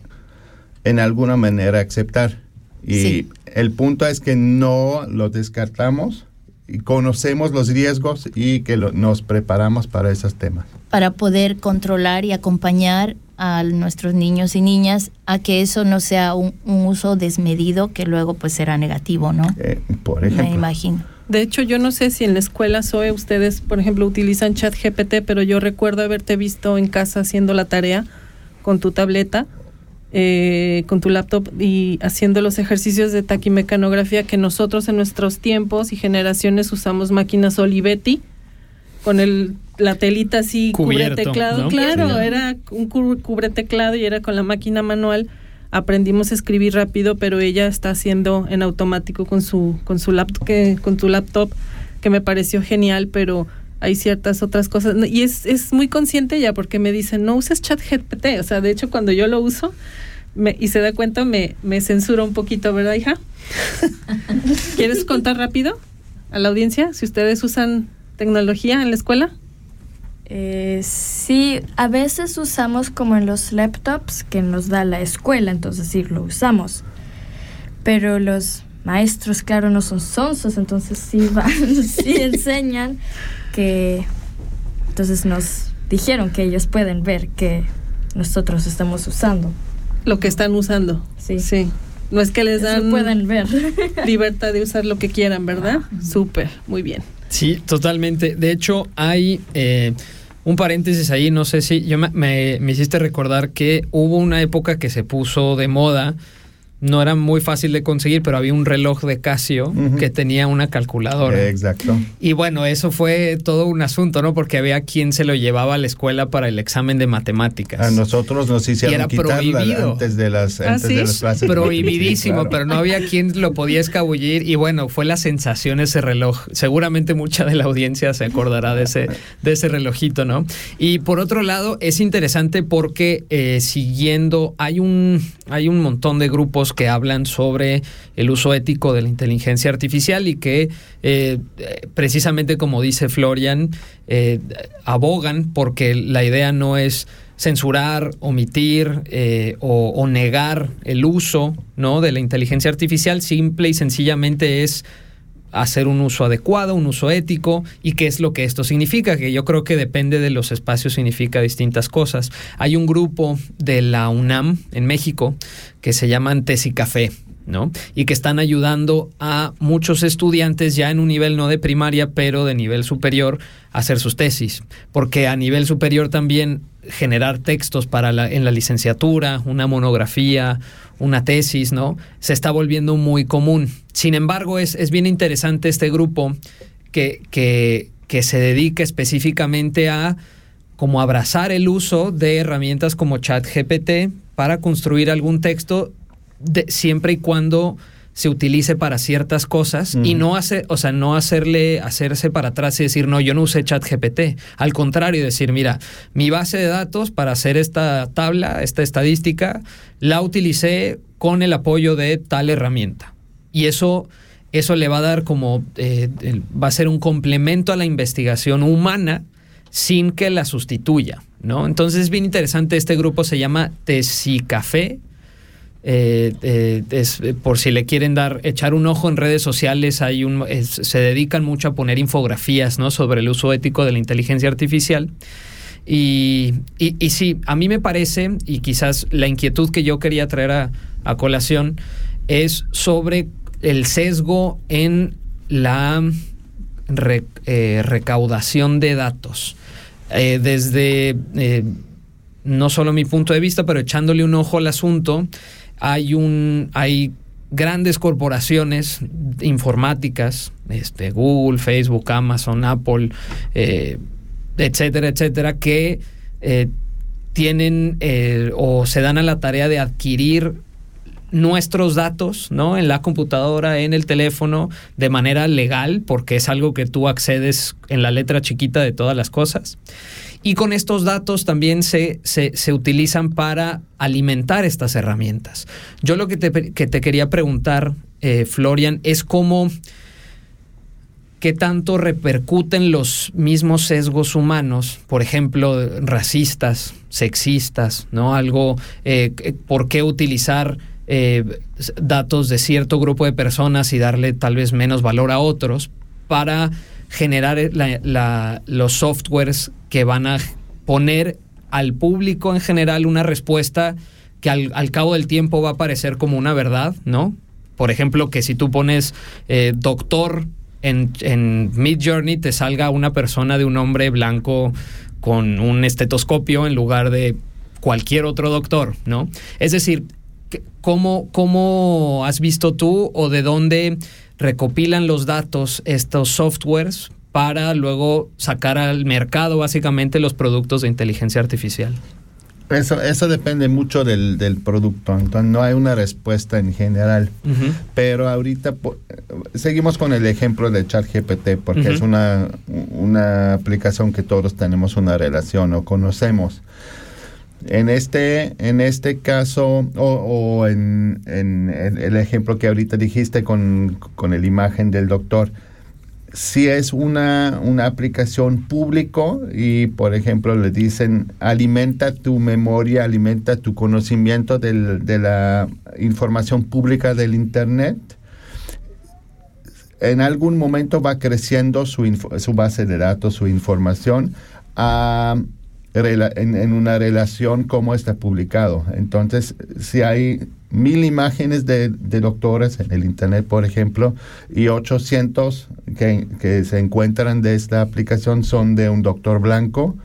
en alguna manera aceptar. Y Sí. el punto es que no lo descartamos y conocemos los riesgos y que lo- nos preparamos para esos temas. Para poder controlar y acompañar a nuestros niños y niñas a que eso no sea un, un uso desmedido que luego pues será negativo, ¿no? Eh, por Me ejemplo. imagino. De hecho, yo no sé si en la escuela SOE ustedes, por ejemplo, utilizan chat GPT, pero yo recuerdo haberte visto en casa haciendo la tarea con tu tableta, eh, con tu laptop y haciendo los ejercicios de taquimecanografía que nosotros en nuestros tiempos y generaciones usamos máquinas Olivetti con el la telita así Cubierto, cubre teclado, ¿no? claro, Sí. era un cu- cubre teclado y era con la máquina manual. Aprendimos a escribir rápido, pero ella está haciendo en automático con su con su laptop que con tu laptop que me pareció genial, pero hay ciertas otras cosas y es, es muy consciente ya porque me dicen, "No uses chat GPT", o sea, de hecho cuando yo lo uso me, y se da cuenta me, me censura un poquito, ¿verdad, hija? ¿Quieres contar rápido a la audiencia si ustedes usan tecnología en la escuela? Eh, sí, a veces usamos como en los laptops que nos da la escuela, entonces sí lo usamos. Pero los maestros, claro, no son sonsos, entonces sí van, sí enseñan que entonces nos dijeron que ellos pueden ver que nosotros estamos usando. Lo que están usando. Sí. Sí. No es que les Eso dan pueden ver. libertad de usar lo que quieran, ¿verdad? Súper, muy bien. Sí, totalmente. De hecho, hay eh, un paréntesis ahí, no sé si yo me, me- me hiciste recordar que hubo una época que se puso de moda, no era muy fácil de conseguir, pero había un reloj de Casio que tenía una calculadora. Exacto. Y bueno, eso fue todo un asunto, ¿no? Porque había quien se lo llevaba a la escuela para el examen de matemáticas. A nosotros nos Y hicieron era quitarla prohibido. antes de las, ¿Ah, antes sí? de las clases. Prohibidísimo, Sí, claro. pero no había quien lo podía escabullir y bueno, fue la sensación ese reloj. Seguramente mucha de la audiencia se acordará de ese, de ese relojito, ¿no? Y por otro lado, es interesante porque eh, siguiendo, hay un, hay un montón de grupos que hablan sobre el uso ético de la inteligencia artificial y que eh, precisamente como dice Florian, eh, abogan porque la idea no es censurar, omitir eh, o, o negar el uso ¿no? de la inteligencia artificial, simple y sencillamente es hacer un uso adecuado, un uso ético y qué es lo que esto significa, que yo creo que depende de los espacios, significa distintas cosas. Hay un grupo de la UNAM en México que se llaman Tesi Café. ¿no? Y que están ayudando a muchos estudiantes ya en un nivel no de primaria, pero de nivel superior, a hacer sus tesis. Porque a nivel superior también generar textos para la, en la licenciatura, una monografía, una tesis, ¿no? Se está volviendo muy común. Sin embargo, es, es bien interesante este grupo que, que, que se dedica específicamente a como abrazar el uso de herramientas como ChatGPT para construir algún texto de, siempre y cuando se utilice para ciertas cosas Mm. y no hace, o sea, no hacerle hacerse para atrás y decir, "No, yo no usé ChatGPT." Al contrario, decir, "Mira, mi base de datos para hacer esta tabla, esta estadística, la utilicé con el apoyo de tal herramienta." Y eso eso le va a dar como eh, va a ser un complemento a la investigación humana sin que la sustituya, ¿no? Entonces es bien interesante, este grupo se llama Tesicafé, eh, eh, es, eh, por si le quieren dar, echar un ojo en redes sociales, hay un, se dedican mucho a poner infografías ¿no? sobre el uso ético de la inteligencia artificial. Y, y, sí, a mí me parece, y quizás la inquietud que yo quería traer a, a colación, es sobre el sesgo en la re- recaudación de datos. Desde no solo mi punto de vista, pero echándole un ojo al asunto, hay un hay grandes corporaciones informáticas, este, Google, Facebook, Amazon, Apple, eh, etcétera, etcétera, que eh, tienen eh, o se dan a la tarea de adquirir nuestros datos, ¿no? En la computadora, en el teléfono, de manera legal, porque es algo que tú accedes en la letra chiquita de todas las cosas. Y con estos datos también se, se, utilizan para alimentar estas herramientas. Yo lo que te, que te quería preguntar, eh, Florian, es cómo qué tanto repercuten los mismos sesgos humanos, por ejemplo, racistas, sexistas, ¿no? Algo, eh, ¿por qué utilizar eh, datos de cierto grupo de personas y darle tal vez menos valor a otros para generar los softwares que van a poner al público en general una respuesta que al, cabo del tiempo va a parecer como una verdad, ¿no? Por ejemplo, que si tú pones eh, doctor en, en Mid Journey te salga una persona de un hombre blanco con un estetoscopio en lugar de cualquier otro doctor, ¿no? Es decir, ¿cómo, cómo has visto tú o de dónde recopilan los datos estos softwares para luego sacar al mercado básicamente los productos de inteligencia artificial? Eso, eso depende mucho del, producto, entonces no hay una respuesta en general. Pero ahorita seguimos con el ejemplo de ChatGPT, porque es una, una aplicación que todos tenemos una relación o conocemos. En este, en este caso, o, en, el ejemplo que ahorita dijiste con, con la imagen del doctor, si es una, una, aplicación público y, por ejemplo, le dicen alimenta tu memoria, alimenta tu conocimiento de la información pública del Internet, en algún momento va creciendo su, su base de datos, su información, a en, una relación como está publicado. Entonces, si hay mil imágenes de, doctores en el Internet, por ejemplo, y 800 que, que, se encuentran de esta aplicación son de un doctor blanco,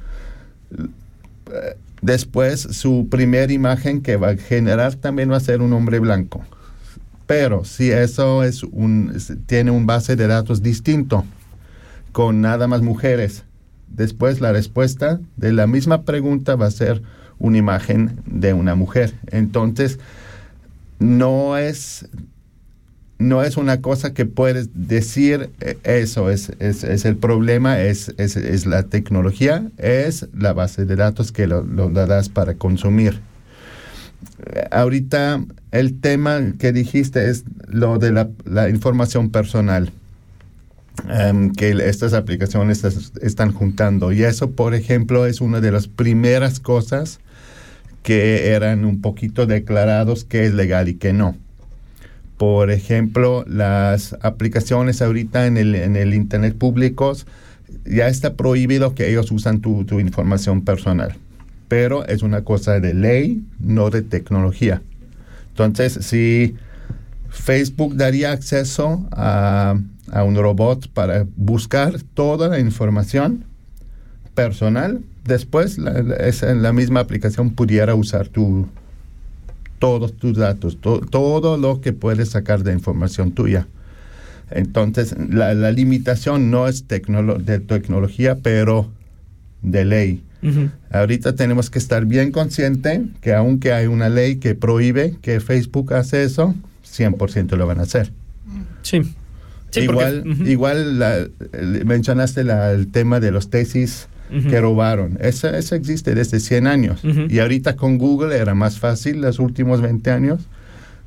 después su primera imagen que va a generar también va a ser un hombre blanco. Pero si eso es un, tiene un base de datos distinto, con nada más mujeres, después la respuesta de la misma pregunta va a ser una imagen de una mujer. Entonces, no es, no es una cosa que puedes decir eh, eso, es, es, el problema, es, es, la tecnología, es la base de datos que lo, lo, das para consumir. Ahorita el tema que dijiste es lo de la información personal. Em, que estas aplicaciones están juntando. Y eso, por ejemplo, es una de las primeras cosas que eran un poquito declarados que es legal y que no. Por ejemplo, las aplicaciones ahorita en el, en el Internet públicos, ya está prohibido que ellos usan tu, tu información personal. Pero es una cosa de ley, no de tecnología. Entonces, si Facebook daría acceso a a un robot para buscar toda la información personal. Después, la, la misma aplicación pudiera usar tu, todos tus datos, todo lo que puedes sacar de información tuya. Entonces, la, limitación no es de tecnología, pero de ley. Ahorita tenemos que estar bien consciente que aunque hay una ley que prohíbe que Facebook hace eso, 100% lo van a hacer. Sí igual, igual mencionaste el tema de los tesis que robaron. Eso, existe desde 100 años. Y ahorita con Google era más fácil los últimos 20 años.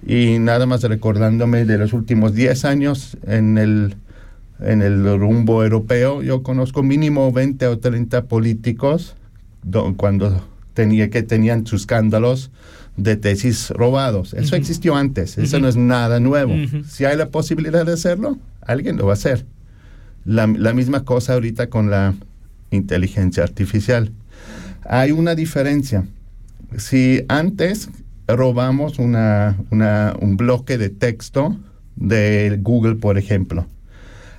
Y nada más recordándome de los últimos 10 años en el, en el rumbo europeo, yo conozco mínimo 20 o 30 políticos cuando tenía que tenían sus escándalos de tesis robados. Eso existió antes, eso no es nada nuevo. Si hay la posibilidad de hacerlo, alguien lo va a hacer. La, misma cosa ahorita con la inteligencia artificial. Hay una diferencia. Si antes robamos una, un bloque de texto de Google, por ejemplo,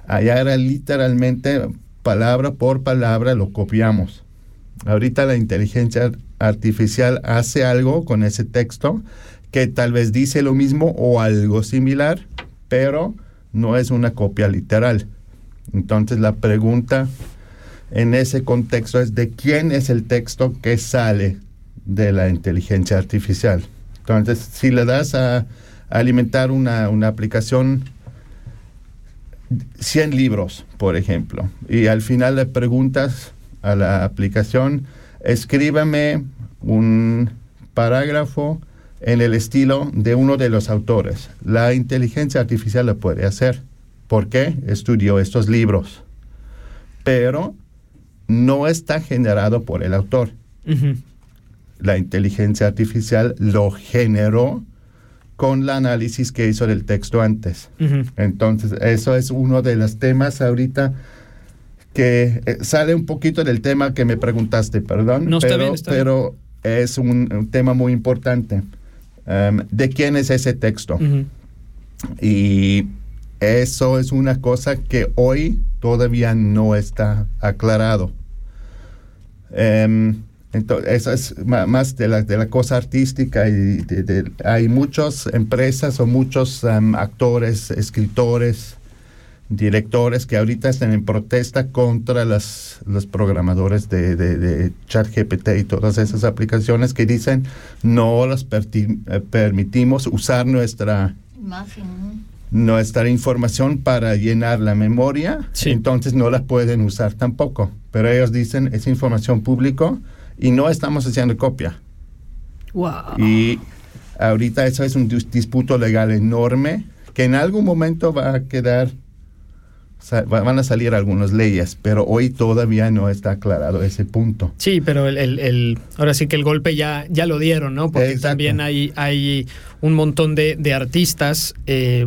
allá era literalmente palabra por palabra lo copiamos. Ahorita la inteligencia artificial hace algo con ese texto que tal vez dice lo mismo o algo similar, pero no es una copia literal. Entonces la pregunta en ese contexto es de quién es el texto que sale de la inteligencia artificial. Entonces, si le das a, alimentar una, una, aplicación 100 libros, por ejemplo, y al final le preguntas a la aplicación, escríbame un parágrafo en el estilo de uno de los autores. La inteligencia artificial lo puede hacer. ¿Por qué? Estudió estos libros. Pero no está generado por el autor. La inteligencia artificial lo generó con el análisis que hizo del texto antes. Entonces, eso es uno de los temas ahorita que eh, sale un poquito del tema que me preguntaste, perdón, no, pero, está pero es un, un, tema muy importante. Um, ¿De quién es ese texto? Uh -huh. Y eso es una cosa que hoy todavía no está aclarado. Um, entonces, eso es más de la, de la cosa artística y de, de, hay muchas empresas o muchos um, actores, escritores, directores que ahorita están en protesta contra las, los programadores de, de, de ChatGPT y todas esas aplicaciones que dicen no las eh, permitimos usar nuestra imagen nuestra información para llenar la memoria, sí. entonces no la pueden usar tampoco. Pero ellos dicen es información pública y no estamos haciendo copia. Wow. Y ahorita eso es un disputo legal enorme que en algún momento va a quedar van a salir algunas leyes, pero hoy todavía no está aclarado ese punto. Sí, pero el, el, el ahora sí que el golpe ya, ya lo dieron, ¿no? Porque Exacto. también hay, hay un montón de, de artistas eh,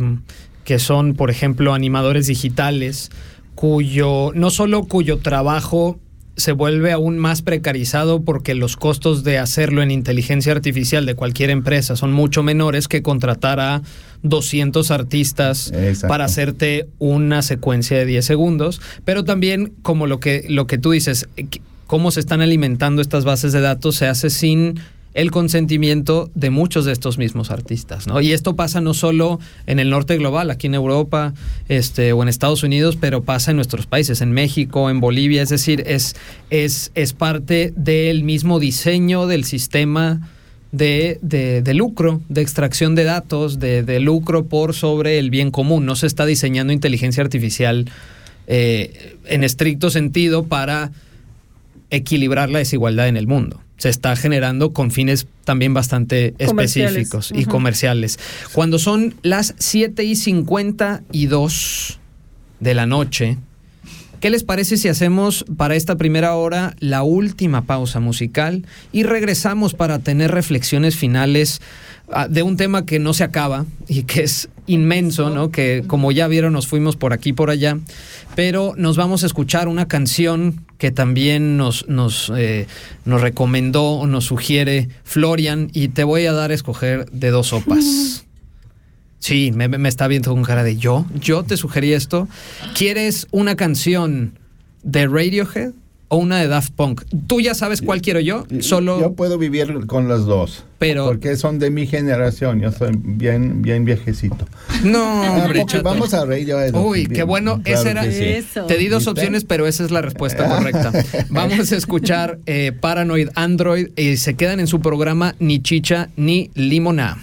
que son, por ejemplo, animadores digitales, cuyo, no solo cuyo trabajo se vuelve aún más precarizado porque los costos de hacerlo en inteligencia artificial de cualquier empresa son mucho menores que contratar a 200 artistas Exacto. para hacerte una secuencia de 10 segundos, pero también como lo que, lo que tú dices, cómo se están alimentando estas bases de datos se hace sin el consentimiento de muchos de estos mismos artistas, ¿no? Y esto pasa no solo en el norte global, aquí en Europa, este, o en Estados Unidos, pero pasa en nuestros países, en México, en Bolivia, es decir, es, es, es parte del mismo diseño del sistema de, de, de lucro, de extracción de datos, de, de, lucro por sobre el bien común. No se está diseñando inteligencia artificial eh, en estricto sentido para equilibrar la desigualdad en el mundo se está generando con fines también bastante específicos y uh -huh. comerciales. Cuando son las 7 y 52 de la noche, ¿qué les parece si hacemos para esta primera hora la última pausa musical y regresamos para tener reflexiones finales uh, de un tema que no se acaba y que es inmenso, ¿no? Que como ya vieron nos fuimos por aquí por allá, pero nos vamos a escuchar una canción que también nos, nos, eh, nos recomendó o nos sugiere Florian y te voy a dar a escoger de dos sopas. Sí, me, me está viendo con cara de yo, yo te sugerí esto. ¿Quieres una canción de Radiohead o una de Daft Punk? Tú ya sabes cuál quiero yo, solo... Yo puedo vivir con las dos. Pero... Porque son de mi generación, yo soy bien, bien viejecito. No, hombre, ah, Vamos a Radiohead. Uy, bien, qué bueno, claro esa era... Sí. Te di dos opciones, pero esa es la respuesta correcta. Vamos a escuchar eh, Paranoid Android y se quedan en su programa Ni Chicha ni Limona.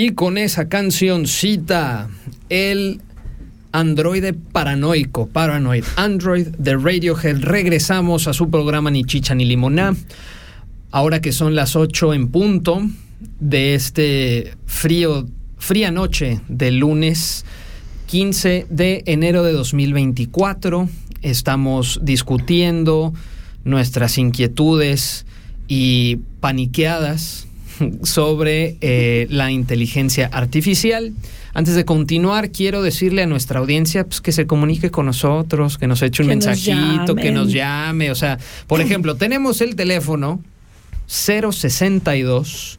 Y con esa cancioncita, el androide paranoico, Paranoid Android de Radiohead, regresamos a su programa Ni Chicha ni Limoná. Ahora que son las 8 en punto de este frío, fría noche del lunes 15 de enero de 2024, estamos discutiendo nuestras inquietudes y paniqueadas sobre eh, la inteligencia artificial. Antes de continuar, quiero decirle a nuestra audiencia pues, que se comunique con nosotros, que nos eche un Que nos mensajito, que nos llame. O sea, por ejemplo, tenemos el teléfono 062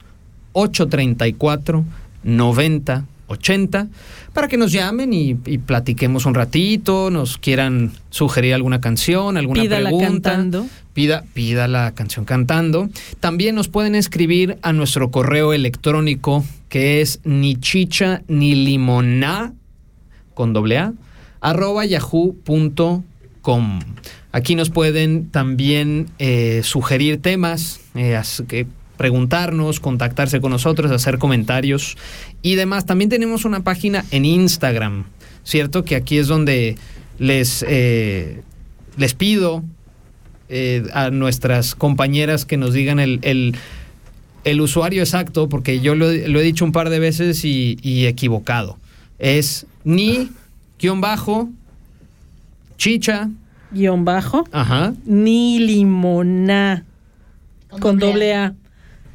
834 90 80 para que nos llamen y, y platiquemos un ratito, nos quieran sugerir alguna canción, alguna Pídala pregunta. cantando. Pida, pida la canción cantando. También nos pueden escribir a nuestro correo electrónico que es ni chicha ni limoná con doble A arroba yahoo.com. Aquí nos pueden también eh, sugerir temas, eh, que preguntarnos, contactarse con nosotros, hacer comentarios y demás. También tenemos una página en Instagram, ¿cierto? Que aquí es donde les, eh, les pido eh, a nuestras compañeras que nos digan el, el- el usuario exacto, porque yo lo, he- lo he dicho un par de veces y, y equivocado. Es ni guion bajo chicha, Guión bajo. ajá, Ni limoná. Con, doble A.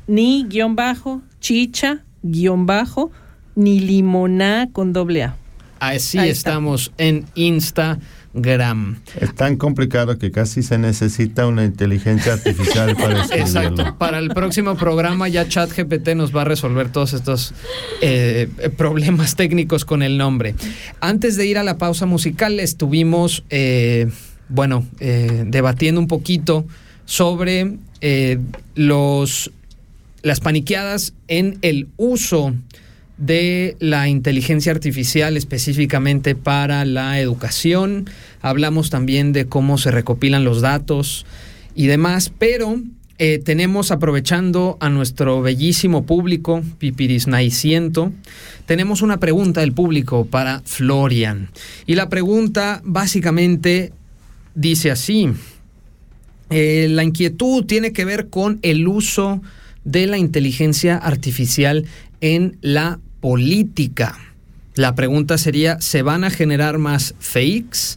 Ni guion bajo. Chicha. Guión bajo. Ni limoná con doble A. así Ahí está. estamos en Instagram. Es tan complicado que casi se necesita una inteligencia artificial para Exacto. escribirlo. Para el próximo programa ya ChatGPT nos va a resolver todos estos eh, problemas técnicos con el nombre. Antes de ir a la pausa musical, estuvimos, eh, bueno, eh, debatiendo un poquito sobre eh, los, las paniqueadas en el uso de la inteligencia artificial específicamente para la educación. Hablamos también de cómo se recopilan los datos y demás, pero eh, tenemos, aprovechando a nuestro bellísimo público, Pipirisnaiciento, tenemos una pregunta del público para Florian. Y la pregunta básicamente dice así. Eh, la inquietud tiene que ver con el uso de la inteligencia artificial en la política. La pregunta sería, ¿se van a generar más fakes?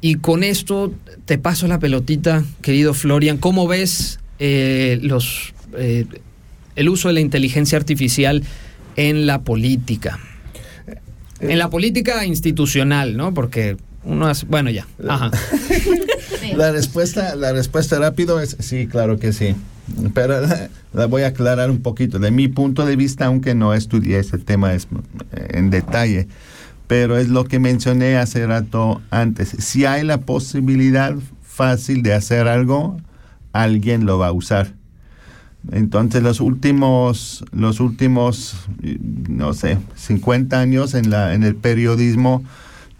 Y con esto te paso la pelotita, querido Florian. ¿Cómo ves eh, los, eh, el uso de la inteligencia artificial en la política? En la política institucional, ¿no? Porque uno hace, bueno, ya. La respuesta, la respuesta rápido es sí, claro que sí. Pero la, voy a aclarar un poquito. De mi punto de vista, aunque no estudié este tema eh, en detalle, pero es lo que mencioné hace rato antes. Si hay la posibilidad fácil de hacer algo, alguien lo va a usar. Entonces los últimos, los últimos, no sé, 50 años en, la, en el periodismo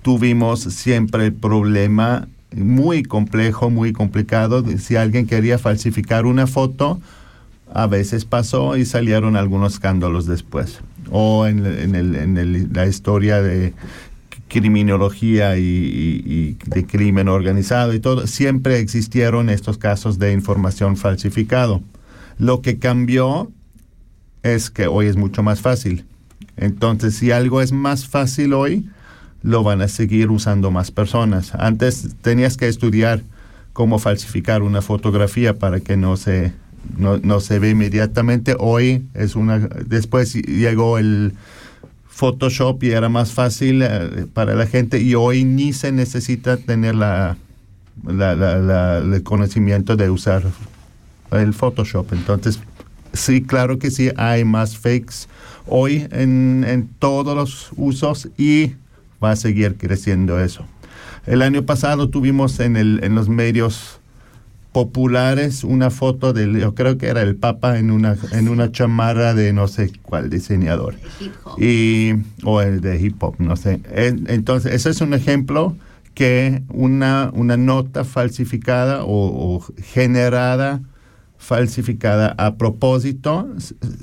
tuvimos siempre el problema muy complejo, muy complicado. Si alguien quería falsificar una foto, a veces pasó y salieron algunos escándalos después. O en, el- en el- la historia de criminología y- y de crimen organizado y todo, siempre existieron estos casos de información falsificado. Lo que cambió es que hoy es mucho más fácil. Entonces, si algo es más fácil hoy, lo van a seguir usando más personas. Antes tenías que estudiar cómo falsificar una fotografía para que no se no, no se ve inmediatamente. Hoy es una después llegó el Photoshop y era más fácil eh, para la gente y hoy ni se necesita tener la, la- la- la- el conocimiento de usar el Photoshop. Entonces, sí, claro que sí, hay más fakes hoy en, en todos los usos y va a seguir creciendo eso. El año pasado tuvimos en, el, en los medios populares una foto del, yo creo que era el Papa en una, en una chamarra de no sé cuál diseñador. Y, o el de hip hop, no sé. En- Entonces, ese es un ejemplo que una, una nota falsificada o, o generada falsificada a propósito,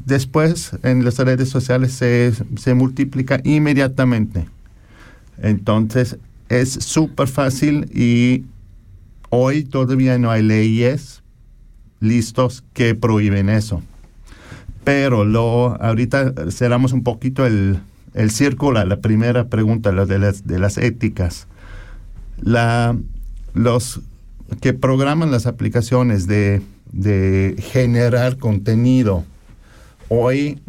después en las redes sociales se, se multiplica inmediatamente. Entonces es súper fácil y hoy todavía no hay leyes listos que prohíben eso. Pero lo, ahorita cerramos un poquito el, el círculo, la primera pregunta, la de las, de las éticas. La, los que programan las aplicaciones de, de generar contenido, hoy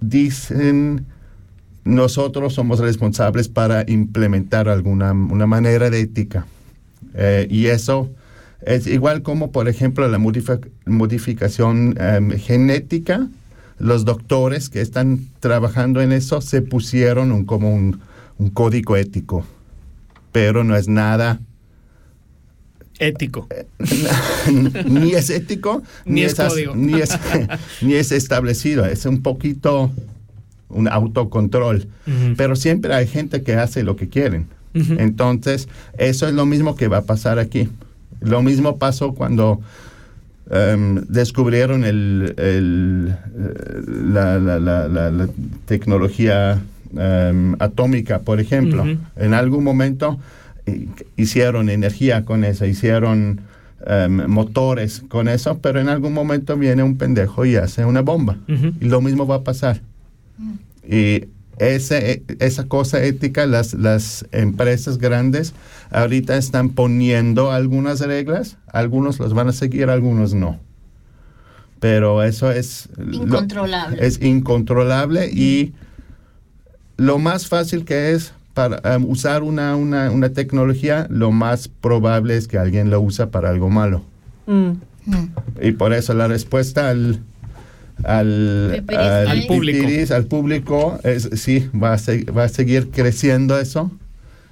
dicen nosotros somos responsables para implementar alguna una manera de ética. Eh, y eso es igual como, por ejemplo, la modificación em, genética. Los doctores que están trabajando en eso se pusieron un, como un, un código ético, pero no es nada ético. ni es ético, ni, es, ni, es, ni es establecido. Es un poquito un autocontrol. Pero siempre hay gente que hace lo que quieren. Entonces, eso es lo mismo que va a pasar aquí. Lo mismo pasó cuando em, descubrieron el, el, eh, la, la, la, tecnología em, atómica, por ejemplo. En algún momento hicieron energía con eso, hicieron em, motores con eso, pero en algún momento viene un pendejo y hace una bomba. Y lo mismo va a pasar. Y ese, esa cosa ética, las, las empresas grandes ahorita están poniendo algunas reglas, algunos las van a seguir, algunos no. Pero eso es... Incontrolable. es incontrolable y lo más fácil que es para um, usar una, una, una, tecnología, lo más probable es que alguien lo usa para algo malo. Mm. Y por eso la respuesta al, al, al, público. al público, es, sí, va a, va a seguir creciendo eso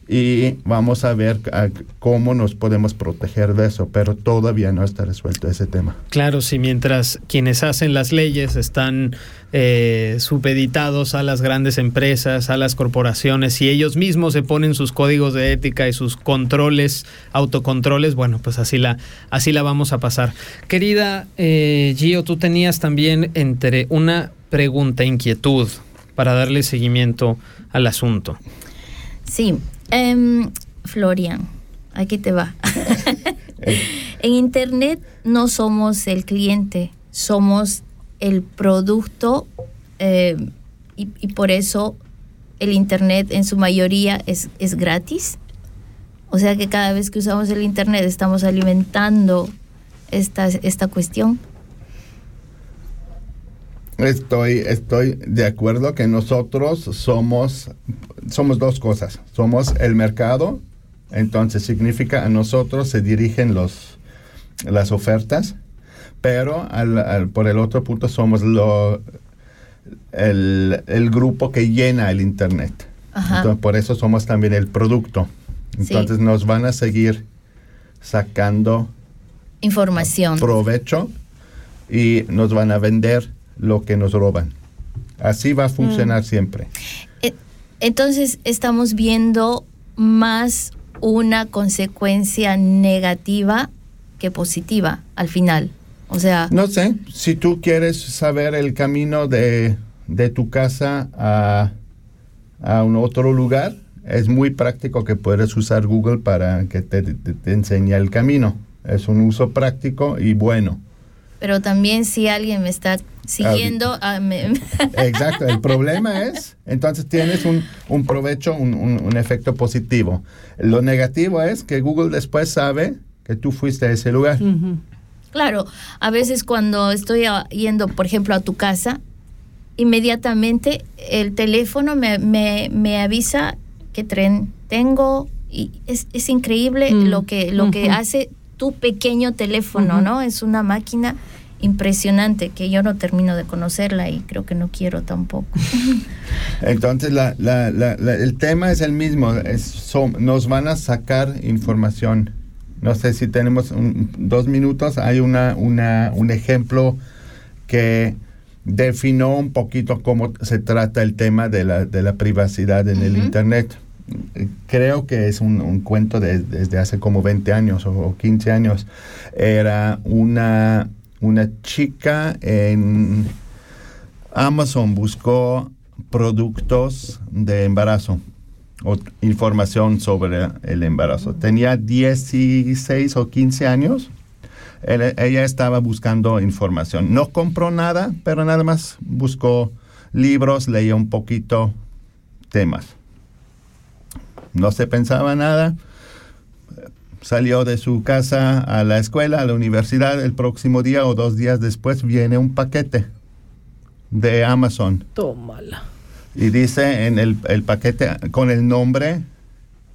y vamos a ver cómo nos podemos proteger de eso, pero todavía no está resuelto ese tema. Claro, si mientras quienes hacen las leyes están eh, supeditados a las grandes empresas, a las corporaciones, y ellos mismos se ponen sus códigos de ética y sus controles, autocontroles, bueno, pues así la, así la vamos a pasar. Querida eh, Gio, tú tenías también entre una pregunta, inquietud, para darle seguimiento al asunto. Sí, Um, Florian, aquí te va. en Internet no somos el cliente, somos el producto eh, y, por eso el Internet en su mayoría es, es gratis. O sea que cada vez que usamos el Internet estamos alimentando esta, esta cuestión. Estoy, estoy de acuerdo que nosotros somos, somos dos cosas. Somos el mercado, entonces significa a nosotros se dirigen los, las ofertas, pero por el otro punto somos lo, el, grupo que llena el Internet. Entonces, por eso somos también el producto. Entonces nos van a seguir sacando información. Provecho y nos van a vender lo que nos roban. Así va a funcionar mm. siempre. Eh, entonces estamos viendo más una consecuencia negativa que positiva al final. O sea... No sé, si tú quieres saber el camino de, tu casa a, a, un otro lugar, es muy práctico que puedes usar Google para que te, te enseñe el camino. Es un uso práctico y bueno. Pero también si alguien me está siguiendo a... Exacto, el problema es, entonces tienes un, un provecho, un, un, efecto positivo. Lo negativo es que Google después sabe que tú fuiste a ese lugar. Claro, a veces cuando estoy yendo, por ejemplo, a tu casa, inmediatamente el teléfono me, me, me avisa qué tren tengo y es, es increíble mm. lo que, lo que hace tu pequeño teléfono, ¿no? Es una máquina impresionante que yo no termino de conocerla y creo que no quiero tampoco. Entonces la, la, la, el tema es el mismo, es, nos van a sacar información. No sé si tenemos dos minutos, hay una, una, un ejemplo que definió un poquito cómo se trata el tema de la, de la privacidad en el Internet. Creo que es un, un cuento de, desde hace como 20 años o 15 años. Era una una chica en Amazon buscó productos de embarazo información sobre el embarazo. Tenía 16 o 15 años. Él- ella estaba buscando información. No compró nada, pero nada más buscó libros, leía un poquito temas. No se pensaba nada. Salió de su casa a la escuela, a la universidad. El próximo día o dos días después viene un paquete de Amazon Tómala. Y dice en el, el paquete con el nombre,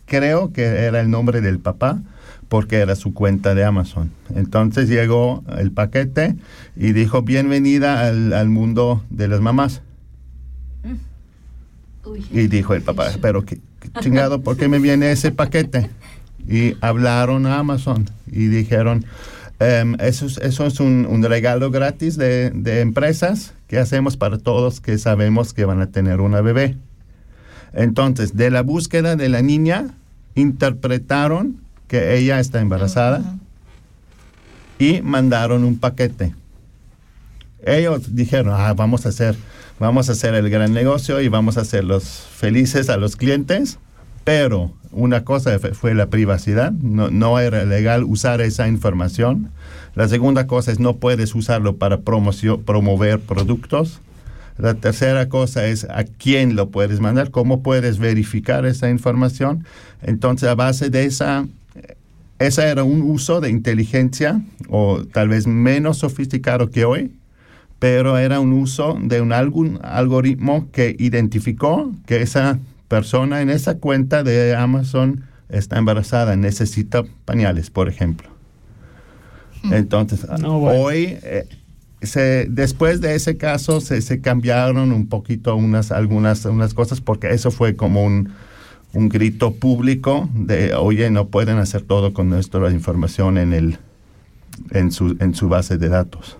creo que era el nombre del papá, porque era su cuenta de Amazon. Entonces llegó el paquete y dijo, bienvenida al, al mundo de las mamás. Y dijo el papá, pero qué, qué chingado, ¿por qué me viene ese paquete? Y hablaron a Amazon y dijeron, em, eso es, eso es un, un regalo gratis de, de empresas que hacemos para todos que sabemos que van a tener una bebé. Entonces, de la búsqueda de la niña, interpretaron que ella está embarazada y mandaron un paquete. Ellos dijeron, ah, vamos a hacer, vamos a hacer el gran negocio y vamos a hacerlos felices a los clientes, pero una cosa fue, la privacidad, no, era legal usar esa información. La segunda cosa es no puedes usarlo para promover productos. La tercera cosa es a quién lo puedes mandar, cómo puedes verificar esa información. Entonces, a base de esa, esa era un uso de inteligencia o tal vez menos sofisticado que hoy, pero era un uso de un algún algoritmo que identificó que esa persona en esa cuenta de Amazon está embarazada, necesita pañales, por ejemplo. Entonces, No, bueno. hoy, eh, se, después de ese caso, se, se cambiaron un poquito unas, algunas unas cosas porque eso fue como un, un grito público de, oye, no pueden hacer todo con nuestra información en, el, en, su, en su base de datos.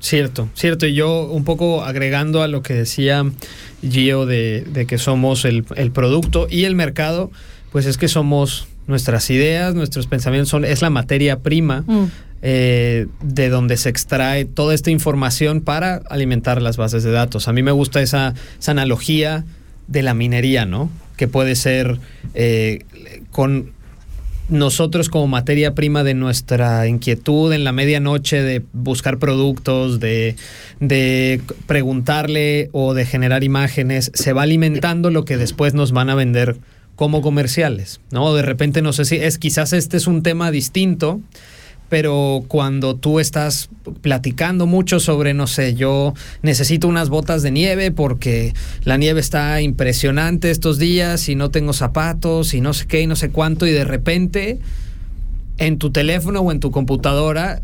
Cierto, cierto. Y yo un poco agregando a lo que decía Gio de, de que somos el, el producto y el mercado, pues es que somos nuestras ideas, nuestros pensamientos, son, es la materia prima Mm. eh, de donde se extrae toda esta información para alimentar las bases de datos. A mí me gusta esa, esa analogía de la minería, ¿no? Que puede ser eh, con nosotros como materia prima de nuestra inquietud en la medianoche de buscar productos, de, de preguntarle o de generar imágenes, se va alimentando lo que después nos van a vender como comerciales, ¿no? De repente no sé si es quizás este es un tema distinto, pero cuando tú estás platicando mucho sobre, no sé, yo necesito unas botas de nieve porque la nieve está impresionante estos días y no tengo zapatos y no sé qué y no sé cuánto y de repente en tu teléfono o en tu computadora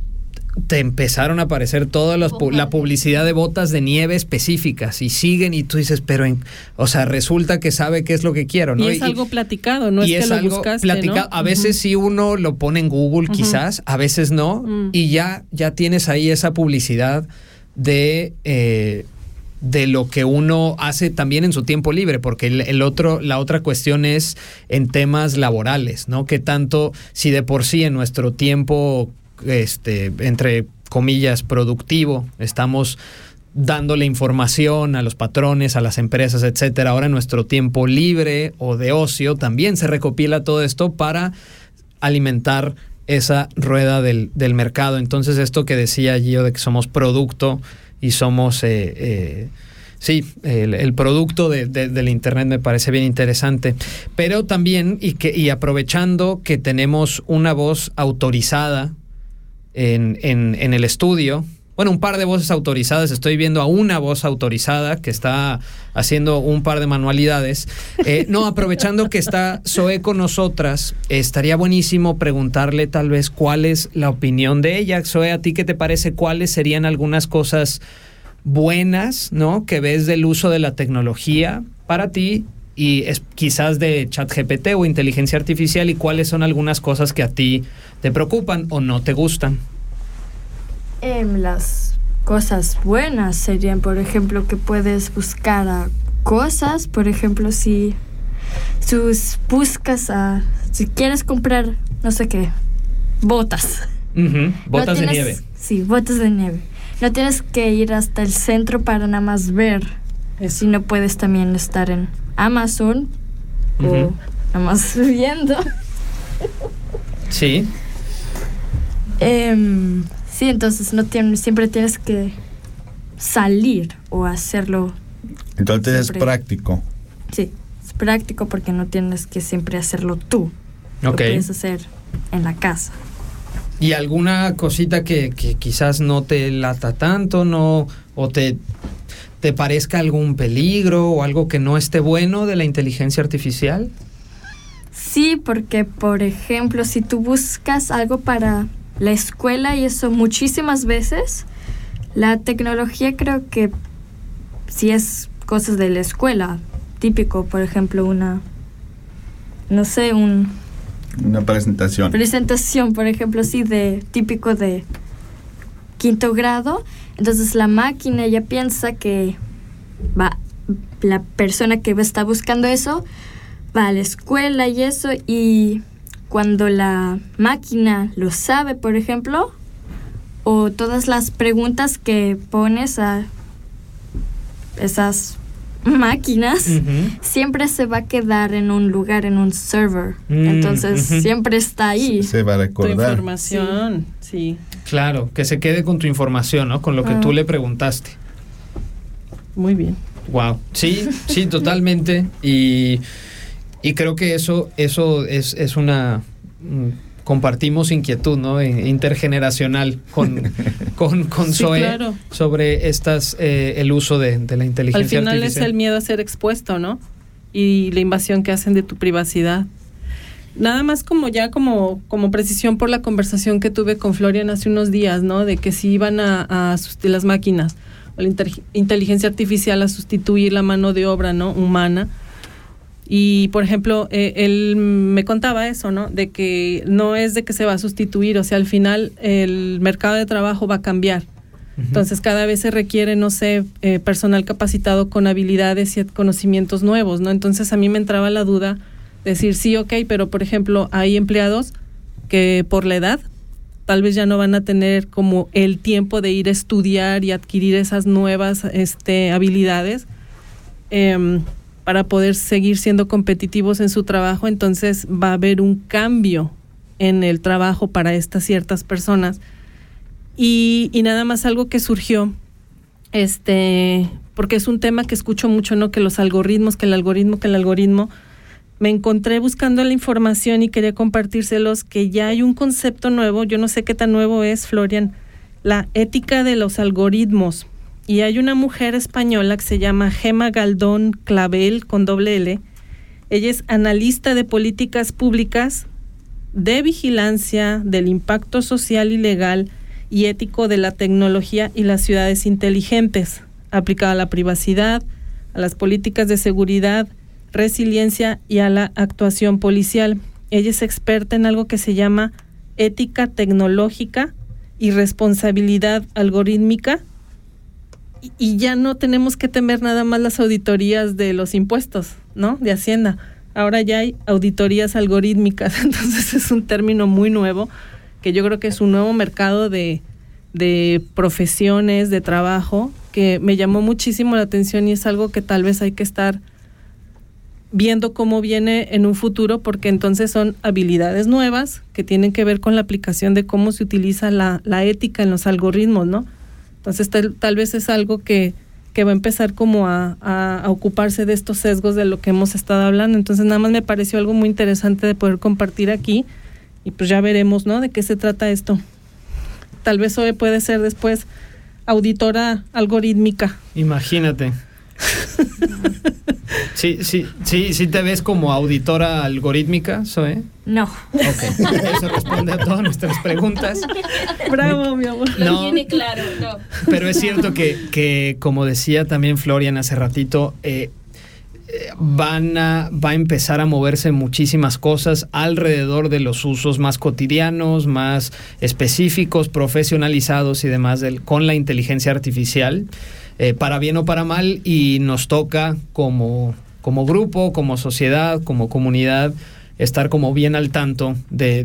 te empezaron a aparecer toda las pu- la publicidad de botas de nieve específicas y siguen y tú dices, pero en, o sea, resulta que sabe qué es lo que quiero, ¿no? Y es algo platicado, no y es que lo algo buscaste, platicado. ¿no? A veces Ujú. sí uno lo pone en Google, quizás, a veces no, Mm. y ya, ya tienes ahí esa publicidad de, eh, de lo que uno hace también en su tiempo libre, porque el, el otro, la otra cuestión es en temas laborales, ¿no? Que tanto, si de por sí en nuestro tiempo, este, entre comillas, productivo, estamos dándole información a los patrones, a las empresas, etcétera. Ahora en nuestro tiempo libre o de ocio también se recopila todo esto para alimentar esa rueda del, del mercado. Entonces esto que decía Gio de que somos producto y somos, eh, eh, sí, el, producto de- del Internet me parece bien interesante. Pero también, y, que, y aprovechando que tenemos una voz autorizada en, en- el estudio. Bueno, un par de voces autorizadas. Estoy viendo a una voz autorizada que está haciendo un par de manualidades. Eh, no, aprovechando que está Zoe con nosotras, estaría buenísimo preguntarle tal vez cuál es la opinión de ella. Zoe, ¿a ti qué te parece? ¿Cuáles serían algunas cosas buenas, ¿no? Que ves del uso de la tecnología para ti y es, quizás de ChatGPT o inteligencia artificial y cuáles son algunas cosas que a ti te preocupan o no te gustan. Em, las cosas buenas serían, por ejemplo, que puedes buscar a cosas, por ejemplo, si sus buscas a, si quieres comprar, no sé qué, botas, Botas de tienes- nieve. Sí, botas de nieve. No tienes que ir hasta el centro para nada más ver. Si no puedes también estar en Amazon o Ujú. nada más viendo. Sí. Em, sí, entonces no tienes, siempre tienes que salir o hacerlo. Entonces es práctico. Sí, es práctico porque no tienes que siempre hacerlo tú. Lo puedes hacer en la casa. ¿Y alguna cosita que, que quizás no te lata tanto, no, o te, te parezca algún peligro o algo que no esté bueno de la inteligencia artificial? Sí, porque por ejemplo, si tú buscas algo para la escuela y eso muchísimas veces, la tecnología creo que si es cosas de la escuela, típico, por ejemplo, una, no sé, un Una presentación. presentación, por ejemplo, sí, de típico de quinto grado, entonces la máquina ya piensa que va la persona que está buscando eso va a la escuela y eso y cuando la máquina lo sabe, por ejemplo, o todas las preguntas que pones a esas máquinas siempre se va a quedar en un lugar, en un server. Mm, Entonces siempre está ahí. Se va a Tu recordar. información, sí. Claro, que se quede con tu información, ¿no? Con lo que Ah. tú le preguntaste. Muy bien. Wow. Sí, sí, totalmente. Y, y creo que eso, eso es, es una. mm, Compartimos inquietud, ¿no? Eh, Intergeneracional con, con, con Sí, Zoe claro. sobre estas, eh, el uso de, de la Al inteligencia final es artificial. el miedo a ser expuesto, ¿no? Y la invasión que hacen de tu privacidad. Nada más como ya como, como precisión por la conversación que tuve con Florian hace unos días, ¿no? De que si iban a, a las máquinas o la inteligencia artificial a sustituir la mano de obra, ¿no? Humana. Y, por ejemplo, eh, él me contaba eso, ¿no? De que no es de que se va a sustituir, o sea, al final el mercado de trabajo va a cambiar. Entonces cada vez se requiere, no sé, eh, personal capacitado con habilidades y conocimientos nuevos, ¿no? Entonces a mí me entraba la duda, decir, sí, ok, pero por ejemplo hay empleados que por la edad tal vez ya no van a tener como el tiempo de ir a estudiar y adquirir esas nuevas este, habilidades em, para poder seguir siendo competitivos en su trabajo, entonces va a haber un cambio en el trabajo para estas ciertas personas. Y, y nada más algo que surgió, este, porque es un tema que escucho mucho, ¿no? Que los algoritmos, que el algoritmo, que el algoritmo. Me encontré buscando la información y quería compartírselos que ya hay un concepto nuevo, yo no sé qué tan nuevo es, Florian, la ética de los algoritmos. Y hay una mujer española que se llama Gema Galdón Clavel con doble L. Ella es analista de políticas públicas de vigilancia del impacto social y legal y ético de la tecnología y las ciudades inteligentes, aplicada a la privacidad, a las políticas de seguridad, resiliencia y a la actuación policial. Ella es experta en algo que se llama ética tecnológica y responsabilidad algorítmica. Y, ya no tenemos que temer nada más las auditorías de los impuestos, ¿no? De Hacienda. Ahora ya hay auditorías algorítmicas, entonces es un término muy nuevo que yo creo que es un nuevo mercado de, de profesiones, de trabajo, que me llamó muchísimo la atención y es algo que tal vez hay que estar viendo cómo viene en un futuro, porque entonces son habilidades nuevas que tienen que ver con la aplicación de cómo se utiliza la, la ética en los algoritmos, ¿no? Entonces tal, tal vez es algo que, que va a empezar como a, a, ocuparse de estos sesgos de lo que hemos estado hablando. Entonces nada más me pareció algo muy interesante de poder compartir aquí y pues ya veremos, ¿no? De qué se trata esto. Tal vez hoy puede ser después auditora algorítmica. Imagínate. Sí, sí, sí, sí te ves como auditora algorítmica, Zoe. No. Ok. Eso responde a todas nuestras preguntas. Bravo, mi amor. Lo No. tiene claro, no. Pero es cierto que, que, como decía también Florian hace ratito, eh, eh, van a, va a empezar a moverse muchísimas cosas alrededor de los usos más cotidianos, más específicos, profesionalizados y demás del, con la inteligencia artificial, eh, para bien o para mal, y nos toca como, como grupo, como sociedad, como comunidad, estar como bien al tanto de,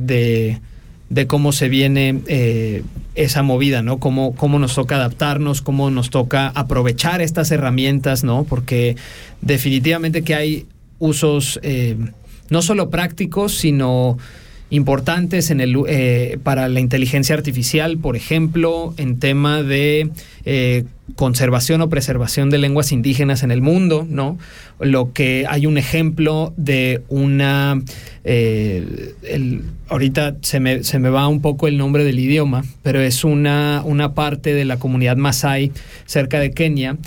de cómo se viene eh, esa movida, ¿no? Cómo, cómo nos toca adaptarnos, cómo nos toca aprovechar estas herramientas, ¿no? Porque definitivamente que hay usos eh, no solo prácticos, sino importantes en el, eh, para la inteligencia artificial, por ejemplo, en tema de eh, conservación o preservación de lenguas indígenas en el mundo, ¿no? Lo que hay un ejemplo de una... Eh, ahorita se me, se me, va un poco el nombre del idioma, pero es una, una parte de la comunidad Masai cerca de Kenia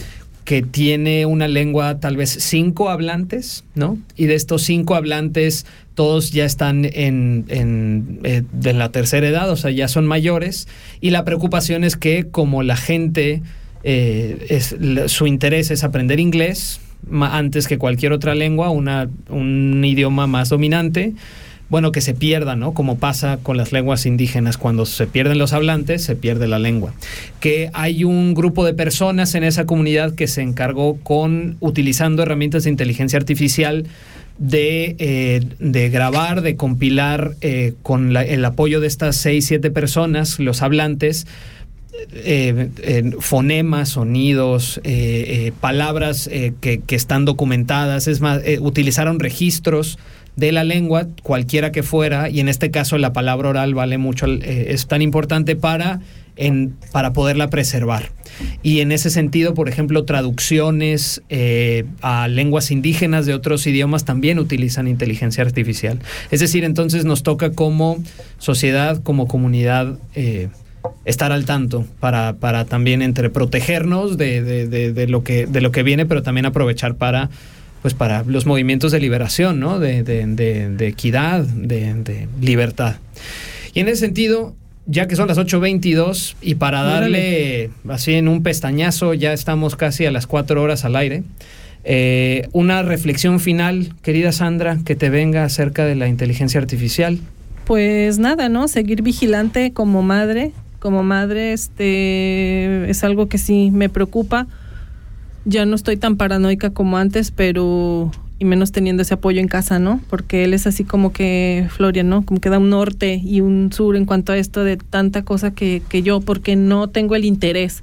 que tiene una lengua tal vez cinco hablantes, ¿no? Y de estos cinco hablantes, todos ya están en, en, eh, la tercera edad, o sea, ya son mayores. Y la preocupación es que como la gente, eh, es, su interés es aprender inglés antes que cualquier otra lengua, una, un idioma más dominante, bueno, que se pierda, ¿no? Como pasa con las lenguas indígenas, cuando se pierden los hablantes, se pierde la lengua. Que hay un grupo de personas en esa comunidad que se encargó con, utilizando herramientas de inteligencia artificial, de, eh, de, grabar, de compilar eh, con el apoyo de estas seis, siete personas, los hablantes, eh, fonemas, sonidos, palabras que, que, están documentadas, es más, utilizaron registros de la lengua, cualquiera que fuera, y en este caso la palabra oral vale mucho, eh, es tan importante para, en, para poderla preservar. Y en ese sentido, por ejemplo, traducciones eh, a lenguas indígenas de otros idiomas también utilizan inteligencia artificial. Es decir, entonces nos toca como sociedad, como comunidad, eh, estar al tanto para, para también entre protegernos de, de, lo que, de lo que viene, pero también aprovechar para pues para los movimientos de liberación, ¿no? De, equidad, de, libertad. Y en ese sentido, ya que son las 8.22 y para darle así en un pestañazo, ya estamos casi a las 4 horas al aire. Eh, una reflexión final, querida Sandra, que te venga acerca de la inteligencia artificial. Pues nada, ¿no? Seguir vigilante como madre. Como madre, este es algo que sí me preocupa ya no estoy tan paranoica como antes, pero y menos teniendo ese apoyo en casa, ¿no? Porque él es así como que Florian, ¿no? Como que da un norte y un sur en cuanto a esto de tanta cosa que, que yo, porque no tengo el interés,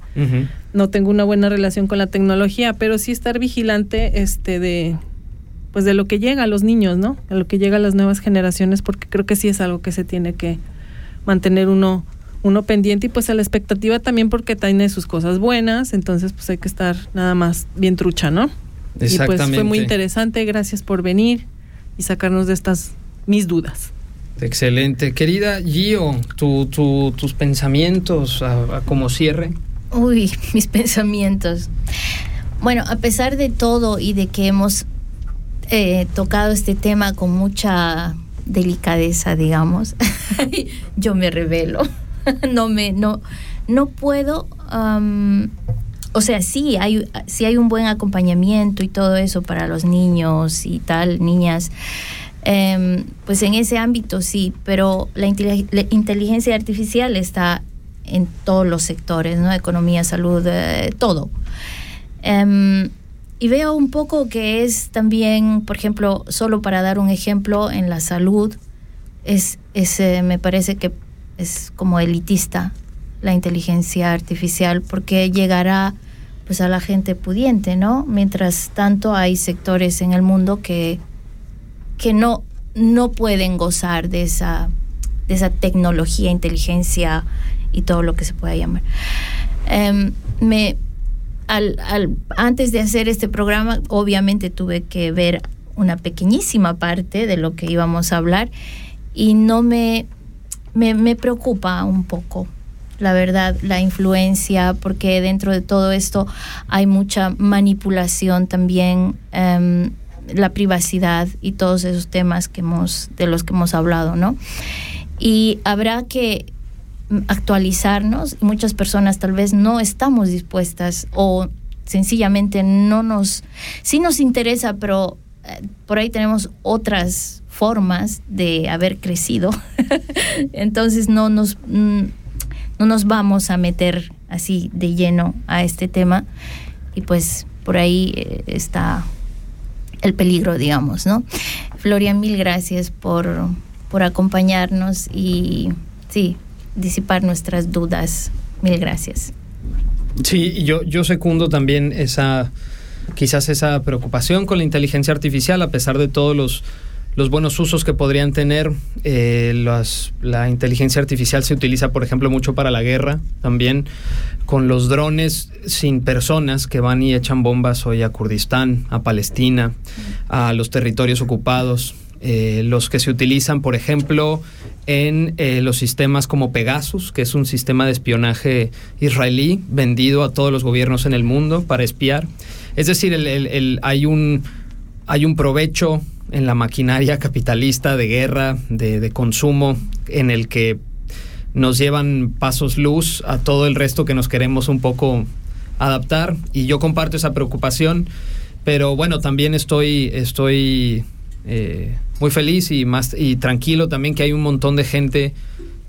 no tengo una buena relación con la tecnología, pero sí estar vigilante este de pues de lo que llega a los niños, ¿no? A lo que llega a las nuevas generaciones, porque creo que sí es algo que se tiene que mantener uno uno pendiente y pues a la expectativa también porque tiene sus cosas buenas, entonces pues hay que estar nada más bien trucha, ¿no? Exactamente. Y pues fue muy interesante, gracias por venir y sacarnos de estas mis dudas. Excelente. Querida Gio, tu, tus pensamientos a, como cierre. Uy, mis pensamientos. Bueno, a pesar de todo y de que hemos eh, tocado este tema con mucha delicadeza, digamos, yo me revelo. no me, no, no puedo, o sea, sí hay, sí hay un buen acompañamiento y todo eso para los niños y tal, niñas. Em, pues en ese ámbito sí, pero la, inteligencia artificial está en todos los sectores, ¿no? Economía, salud, eh, todo. Em, y veo un poco que es también, por ejemplo, solo para dar un ejemplo, en la salud, es, es eh, me parece que es como elitista la inteligencia artificial porque llegará pues a la gente pudiente, ¿no? Mientras tanto hay sectores en el mundo que, que no, no pueden gozar de esa, de esa tecnología, inteligencia y todo lo que se pueda llamar. Em, me, al, al, antes de hacer este programa, obviamente tuve que ver una pequeñísima parte de lo que íbamos a hablar y no me me, preocupa un poco la verdad, la influencia, porque dentro de todo esto hay mucha manipulación también, em, la privacidad y todos esos temas que hemos, de los que hemos hablado, ¿no? Y habrá que actualizarnos, muchas personas tal vez no estamos dispuestas o sencillamente no nos, sí nos interesa, pero eh, por ahí tenemos otras formas de haber crecido. Entonces no nos, mm, no nos vamos a meter así de lleno a este tema y pues por ahí eh, está el peligro, digamos, ¿no? Florian, mil gracias por, por acompañarnos y sí, disipar nuestras dudas. Mil gracias. Sí, yo, yo secundo también esa, quizás esa preocupación con la inteligencia artificial, a pesar de todos los, los buenos usos que podrían tener. Eh, la inteligencia artificial se utiliza, por ejemplo, mucho para la guerra, también con los drones sin personas que van y echan bombas hoy a Kurdistán, a Palestina, a los territorios ocupados. Eh, los que se utilizan, por ejemplo, en eh, los sistemas como Pegasus, que es un sistema de espionaje israelí vendido a todos los gobiernos en el mundo para espiar. Es decir, hay, un, hay un provecho en la maquinaria capitalista de guerra, de, consumo, en el que nos llevan pasos luz a todo el resto que nos queremos un poco adaptar. Y yo comparto esa preocupación, pero bueno, también estoy, estoy eh, muy feliz y más y tranquilo también que hay un montón de gente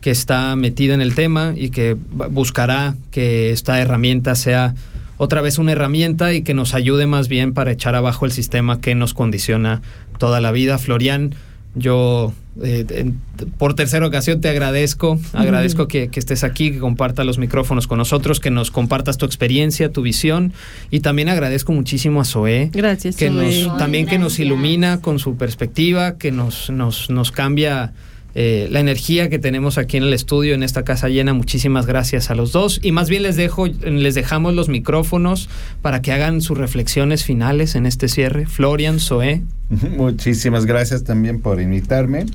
que está metida en el tema y que buscará que esta herramienta sea otra vez una herramienta y que nos ayude más bien para echar abajo el sistema que nos condiciona toda la vida. Florian, yo eh, por tercera ocasión te agradezco, agradezco que, estés aquí, que compartas los micrófonos con nosotros, que nos compartas tu experiencia, tu visión y también agradezco muchísimo a Zoé. Gracias, que Nos, también que nos ilumina con su perspectiva, que nos, nos, nos cambia eh, la energía que tenemos aquí en el estudio, en esta casa llena. Muchísimas gracias a los dos. Y más bien les dejo, les dejamos los micrófonos para que hagan sus reflexiones finales en este cierre. Florian, Zoé. Muchísimas gracias también por invitarme.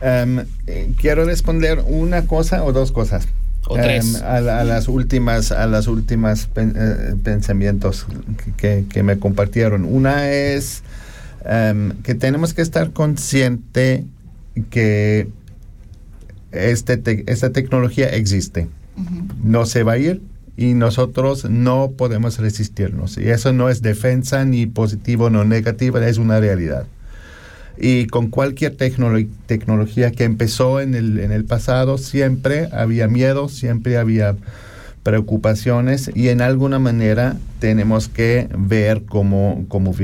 Em, eh, quiero responder una cosa o dos cosas. O tres. Em, a, las últimas, a las últimas eh, pensamientos que, que, me compartieron. Una es em, que tenemos que estar consciente que este esta tecnología existe. No se va a ir y nosotros no podemos resistirnos. Y eso no es defensa ni positivo no negativo, es una realidad. Y con cualquier tecnología que empezó en el, en el pasado, siempre había miedo, siempre había preocupaciones y en alguna manera tenemos que ver cómo, cómo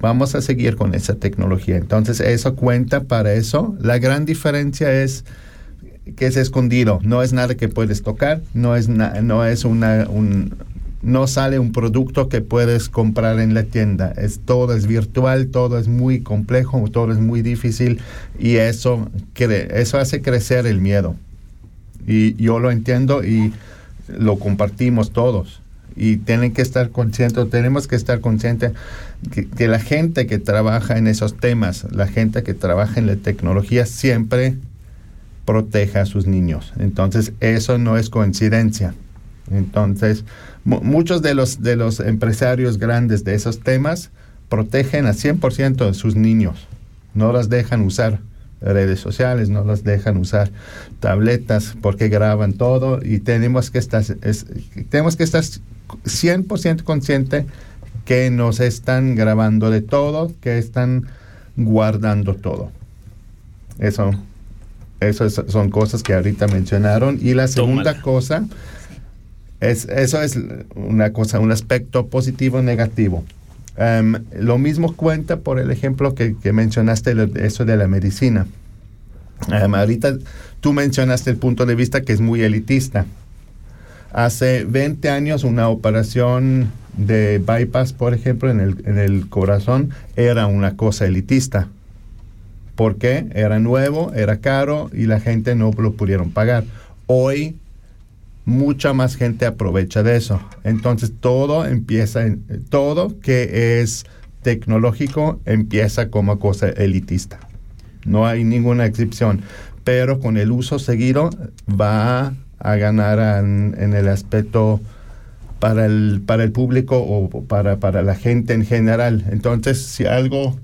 vamos a seguir con esa tecnología. Entonces eso cuenta para eso. La gran diferencia es que es escondido, no es nada que puedes tocar, no es, no es una, un, no sale un producto que puedes comprar en la tienda. Es todo es virtual, todo es muy complejo, todo es muy difícil y eso eso hace crecer el miedo. Y yo lo entiendo y lo compartimos todos. Y tienen que estar conscientes, tenemos que estar conscientes que, que la gente que trabaja en esos temas, la gente que trabaja en la tecnología siempre proteja a sus niños. Entonces, eso no es coincidencia. Entonces, muchos de los, de los empresarios grandes de esos temas protegen a 100% de sus niños. No los dejan usar redes sociales, no los dejan usar tabletas porque graban todo y tenemos que estar, tenemos que estar 100% consciente que nos están grabando de todo, que están guardando todo. Eso eso son cosas que ahorita mencionaron. Y la segunda cosa, es, eso es una cosa, un aspecto positivo negativo. Em, lo mismo cuenta por el ejemplo que, mencionaste, eso de la medicina. Em, ahorita tú mencionaste el punto de vista que es muy elitista. Hace 20 años una operación de bypass, por ejemplo, en el, en el corazón era una cosa elitista porque era nuevo, era caro y la gente no lo pudieron pagar. Hoy mucha más gente aprovecha de eso. Entonces todo empieza, en, todo que es tecnológico empieza como cosa elitista. No hay ninguna excepción, pero con el uso seguido va a ganar en, el aspecto para el, para el público o para, para la gente en general. Entonces, si algo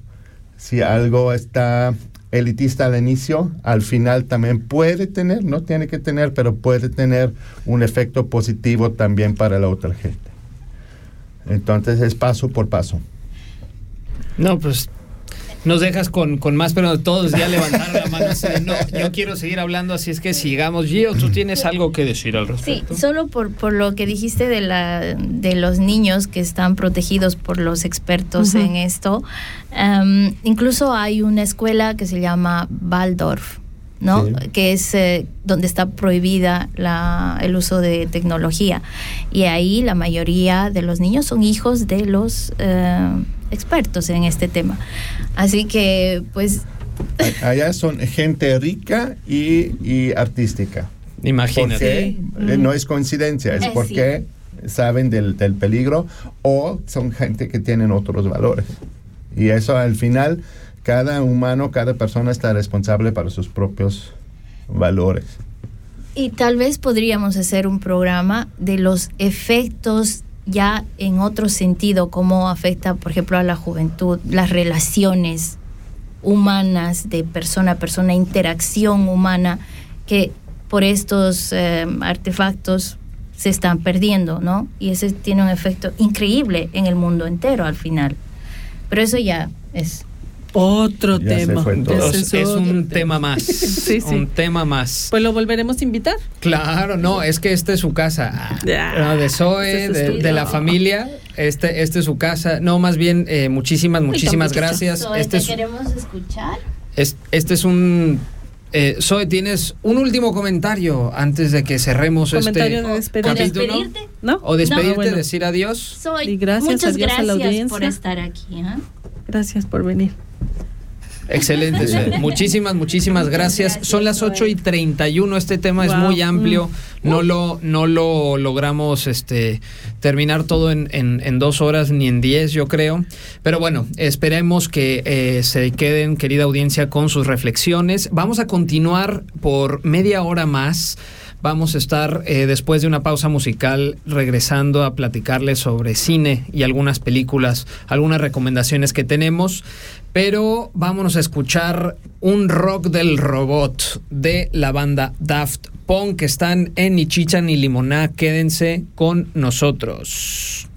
si algo está elitista al inicio, al final también puede tener, no tiene que tener, pero puede tener un efecto positivo también para la otra gente. Entonces es paso por paso. No, pues nos dejas con, con más, pero todos ya levantaron la mano. no, yo quiero seguir hablando, así es que sigamos. Gio, tú tienes algo que decir al respecto. Sí, solo por, por lo que dijiste de, la, de los niños que están protegidos por los expertos en esto. Em, incluso hay una escuela que se llama Waldorf ¿no? Sí. Que es eh, donde está prohibida la, el uso de tecnología. Y ahí la mayoría de los niños son hijos de los eh, expertos en este tema. Así que, pues, Allá son gente rica y, y artística. Imagínate. Porque eh, no es coincidencia, es Eh, porque saben del, del peligro o son gente que tienen otros valores. Y eso al final, cada humano, cada persona está responsable para sus propios valores. Y tal vez podríamos hacer un programa de los efectos ya en otro sentido, cómo afecta, por ejemplo, a la juventud, las relaciones humanas de persona a persona, interacción humana, que por estos eh, artefactos se están perdiendo, ¿no? Y ese tiene un efecto increíble en el mundo entero al final. Pero eso ya es Otro Ya tema. Es, otro un tema más. Sí, sí. Un tema más. Pues lo volveremos a invitar. Claro, no, es que esta es su casa. Ya. No, de Zoe, es de, de la familia. Este, este es su casa. No, más bien, eh, muchísimas, muchísimas gracias. Este es, queremos escuchar. es- este es un. Eh, Zoe, tienes un último comentario antes de que cerremos Comentario este de despedida. capítulo. despedirte? ¿No? O despedirte, No, bueno. decir adiós. Soy. Y gracias, Muchas adiós a la gracias audiencia. por estar aquí. ¿ah? Gracias por venir. Excelente. Muchísimas, muchísimas gracias. gracias, Son las Zoe. 8 y 31. Este tema es muy amplio. No lo, no lo logramos este, terminar todo en, en- en dos horas ni en diez, yo creo. Pero bueno, esperemos que eh, se queden, querida audiencia, con sus reflexiones. Vamos a continuar por media hora más. Vamos a estar eh, después de una pausa musical regresando a platicarles sobre cine y algunas películas, algunas recomendaciones que tenemos. Pero vámonos a escuchar un rock del robot de la banda Daft Punk que están en Ni Chicha ni Limoná. Quédense con nosotros.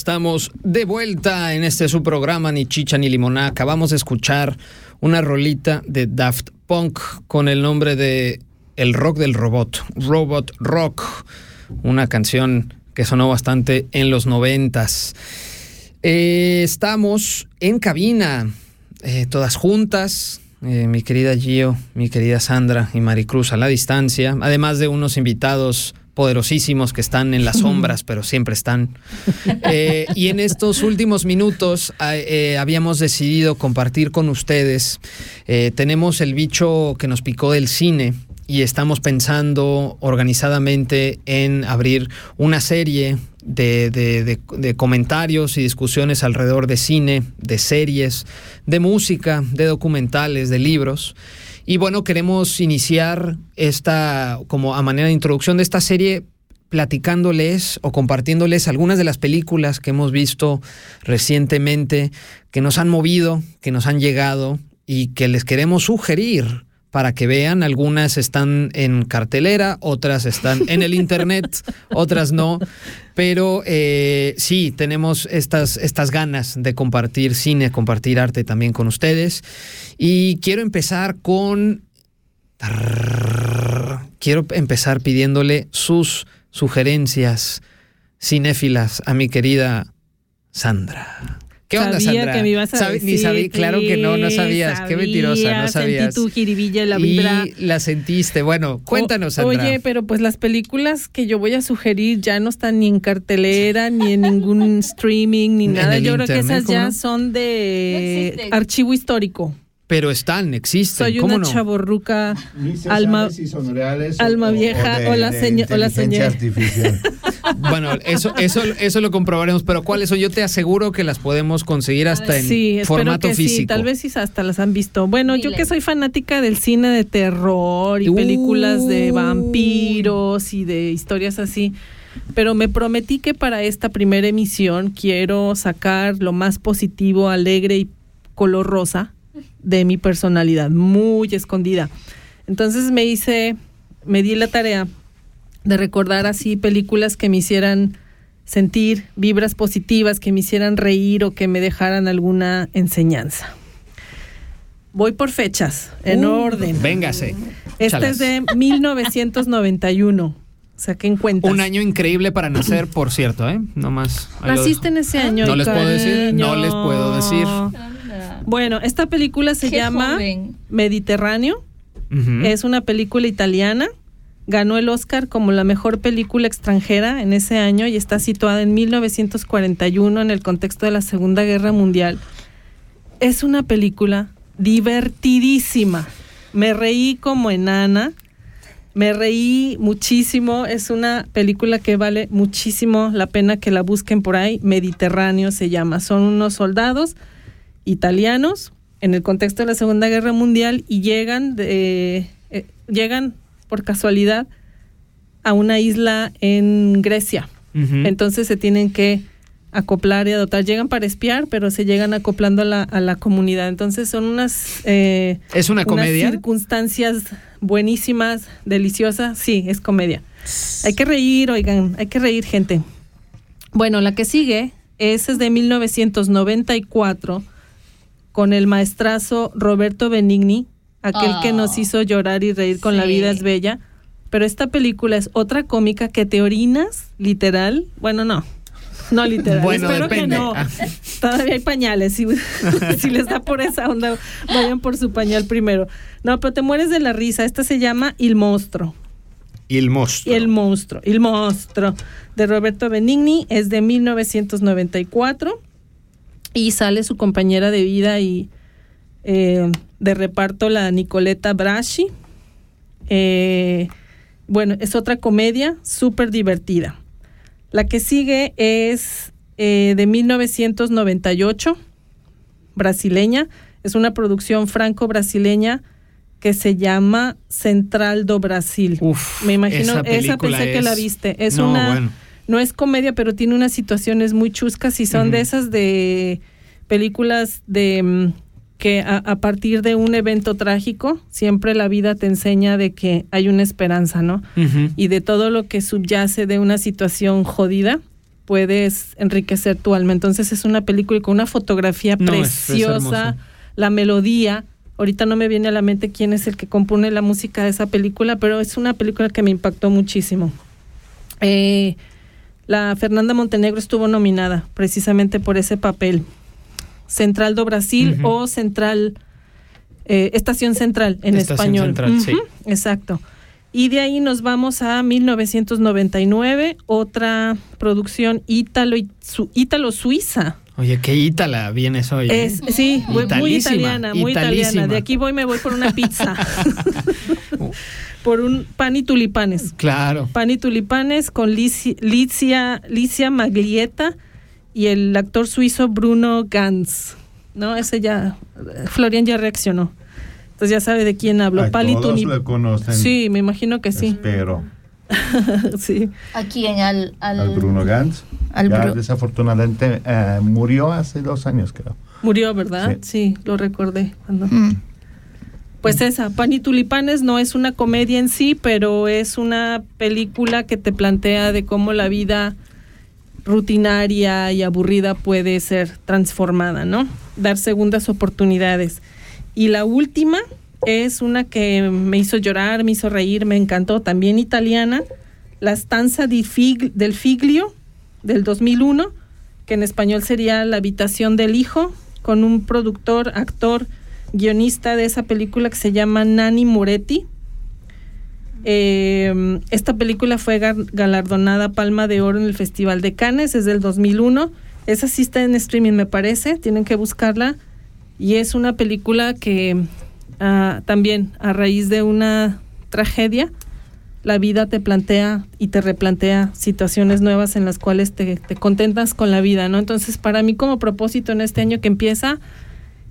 Estamos de vuelta en este su programa Ni Chicha ni Limoná. Acabamos de escuchar una rolita de Daft Punk con el nombre de El Rock del Robot, Robot Rock, una canción que sonó bastante en los noventas. Eh, estamos en cabina, eh, todas juntas, eh, mi querida Gio, mi querida Sandra y Maricruz a la distancia, además de unos invitados poderosísimos que están en las sombras, pero siempre están. Eh, y en estos últimos minutos eh, habíamos decidido compartir con ustedes. Eh, tenemos el bicho que nos picó del cine y estamos pensando organizadamente en abrir una serie de, de, comentarios y discusiones alrededor de cine, de series, de música, de documentales, de libros. Y bueno, queremos iniciar esta, como a manera de introducción de esta serie, platicándoles o compartiéndoles algunas de las películas que hemos visto recientemente, que nos han movido, que nos han llegado y que les queremos sugerir para que vean. Algunas están en cartelera, otras están en el internet, otras no. Pero eh, sí, tenemos estas, estas ganas de compartir cine, compartir arte también con ustedes. Y quiero empezar con... Quiero empezar pidiéndole sus sugerencias cinéfilas a mi querida Sandra. ¿Qué onda, sabía Sandra? que me ibas a decir, Ni sabía, claro que no, no sabías. Qué mentirosa, no sabías. Sentí tu jiribilla la vibra. Y la sentiste. Bueno, cuéntanos, Sandra. Oye, pero pues las películas que yo voy a sugerir ya no están ni en cartelera, ni en ningún streaming, ni nada. Yo creo que esas ya son de archivo histórico pero están, existen. Soy ¿Cómo una no? chaborruca, alma, si son reales alma o, vieja o, de, o la de señora. O la señora. artificial. bueno, eso, eso, eso lo comprobaremos, pero ¿cuáles son? Yo te aseguro que las podemos conseguir hasta en sí, formato que físico. Sí, tal vez sí hasta las han visto. Bueno, yo que soy fanática del cine de terror y películas de vampiros y de historias así. Pero me prometí que para esta primera emisión quiero sacar lo más positivo, alegre y color rosa de mi personalidad, muy escondida. Entonces me hice, me di la tarea de recordar así películas que me hicieran sentir vibras positivas, que me hicieran reír o que me dejaran alguna enseñanza. Voy por fechas, en Uh, orden. Véngase. Este Chalas. es de 1991. O sea, ¿qué cuentas? Un año increíble para nacer, por cierto, ¿eh? No más. Naciste en ese año. No les puedo decir, no les puedo decir. Bueno, esta película se Qué llama joven. Mediterráneo. Es una película italiana. Ganó el Oscar como la mejor película extranjera en ese año y está situada en 1941 en el contexto de la Segunda Guerra Mundial. Es una película divertidísima. Me reí como enana. Me reí muchísimo. Es una película que vale muchísimo la pena que la busquen por ahí. Mediterráneo se llama. Son unos soldados italianos en el contexto de la Segunda Guerra Mundial y llegan de, eh, llegan por casualidad a una isla en Grecia. Entonces se tienen que acoplar y adoptar. Llegan para espiar, pero se llegan acoplando a la, a la comunidad. Entonces son unas... eh, ¿Es una unas comedia? circunstancias buenísimas, deliciosas. Sí, es comedia. Hay que reír, oigan, hay que reír, gente. Bueno, la que sigue, esa es de 1994, con el maestrazo Roberto Benigni, aquel que nos Oh. hizo llorar y reír con La vida es bella. Pero esta película es otra cómica que te orinas, literal. Bueno, no. No literal. Bueno, Espero depende. que no. Ah. Todavía hay pañales. Si, si les da por esa onda, vayan por su pañal primero. No, pero te mueres de la risa. Esta se llama Il Monstruo. Y el monstruo. El Monstruo. El Monstruo. De Roberto Benigni. Es de 1994. Y sale su compañera de vida y eh, de reparto, la Nicoleta Braschi. Eh, bueno, es otra comedia súper divertida. La que sigue es eh, de 1998, brasileña. Es una producción franco-brasileña que se llama Central do Brasil. Uf, Me imagino, esa pensé que la viste. Es No, una, bueno. No es comedia, pero tiene unas situaciones muy chuscas y son de esas de películas de mm, que a, a, partir de un evento trágico, siempre la vida te enseña de que hay una esperanza, ¿no? Uh -huh. Y de todo lo que subyace de una situación jodida, puedes enriquecer tu alma. Entonces es una película con una fotografía no, preciosa, es, es la melodía. Ahorita no me viene a la mente quién es el que compone la música de esa película, pero es una película que me impactó muchísimo. Eh, la Fernanda Montenegro estuvo nominada precisamente por ese papel. Central do Brasil uh -huh. o Central, eh, Estación Central en Estación español. Central, uh -huh. sí. Exacto. Y de ahí nos vamos a 1999, otra producción ítalo, su, ítalo suiza. Oye, qué ítala vienes hoy. ¿eh? Es, sí, muy, muy italiana, muy italiana. De aquí voy, me voy por una pizza. por un pan y tulipanes. Claro. Pan y tulipanes con Licia, Licia Maglietta y el actor suizo Bruno Ganz. ¿No? Ese ya, Florian ya reaccionó. Entonces ya sabe de quién hablo. A Pan y todos lo conocen. Sí, me imagino que sí. Espero. sí. Aquí en al, al, Al Bruno Gantz. al ya Bru- desafortunadamente eh, murió hace dos años, creo. Murió, ¿verdad? Sí, lo recordé. Cuando... Mm. Pues esa, Pan y Tulipanes no es una comedia en sí, pero es una película que te plantea de cómo la vida rutinaria y aburrida puede ser transformada, ¿no? Dar segundas oportunidades. Y la última es una que me hizo llorar, me hizo reír, me encantó, también italiana, La Stanza di Fig- del Figlio del 2001, que en español sería La Habitación del Hijo, con un productor, actor, guionista de esa película que se llama Nani Moretti. Eh, esta película fue galardonada Palma de Oro en el Festival de Cannes, es del 2001. Esa sí está en streaming, me parece, tienen que buscarla. Y es una película que ah, también a raíz de una tragedia, la vida te plantea y te replantea situaciones nuevas en las cuales te, te contentas con la vida, ¿no? Entonces, para mí como propósito en este año que empieza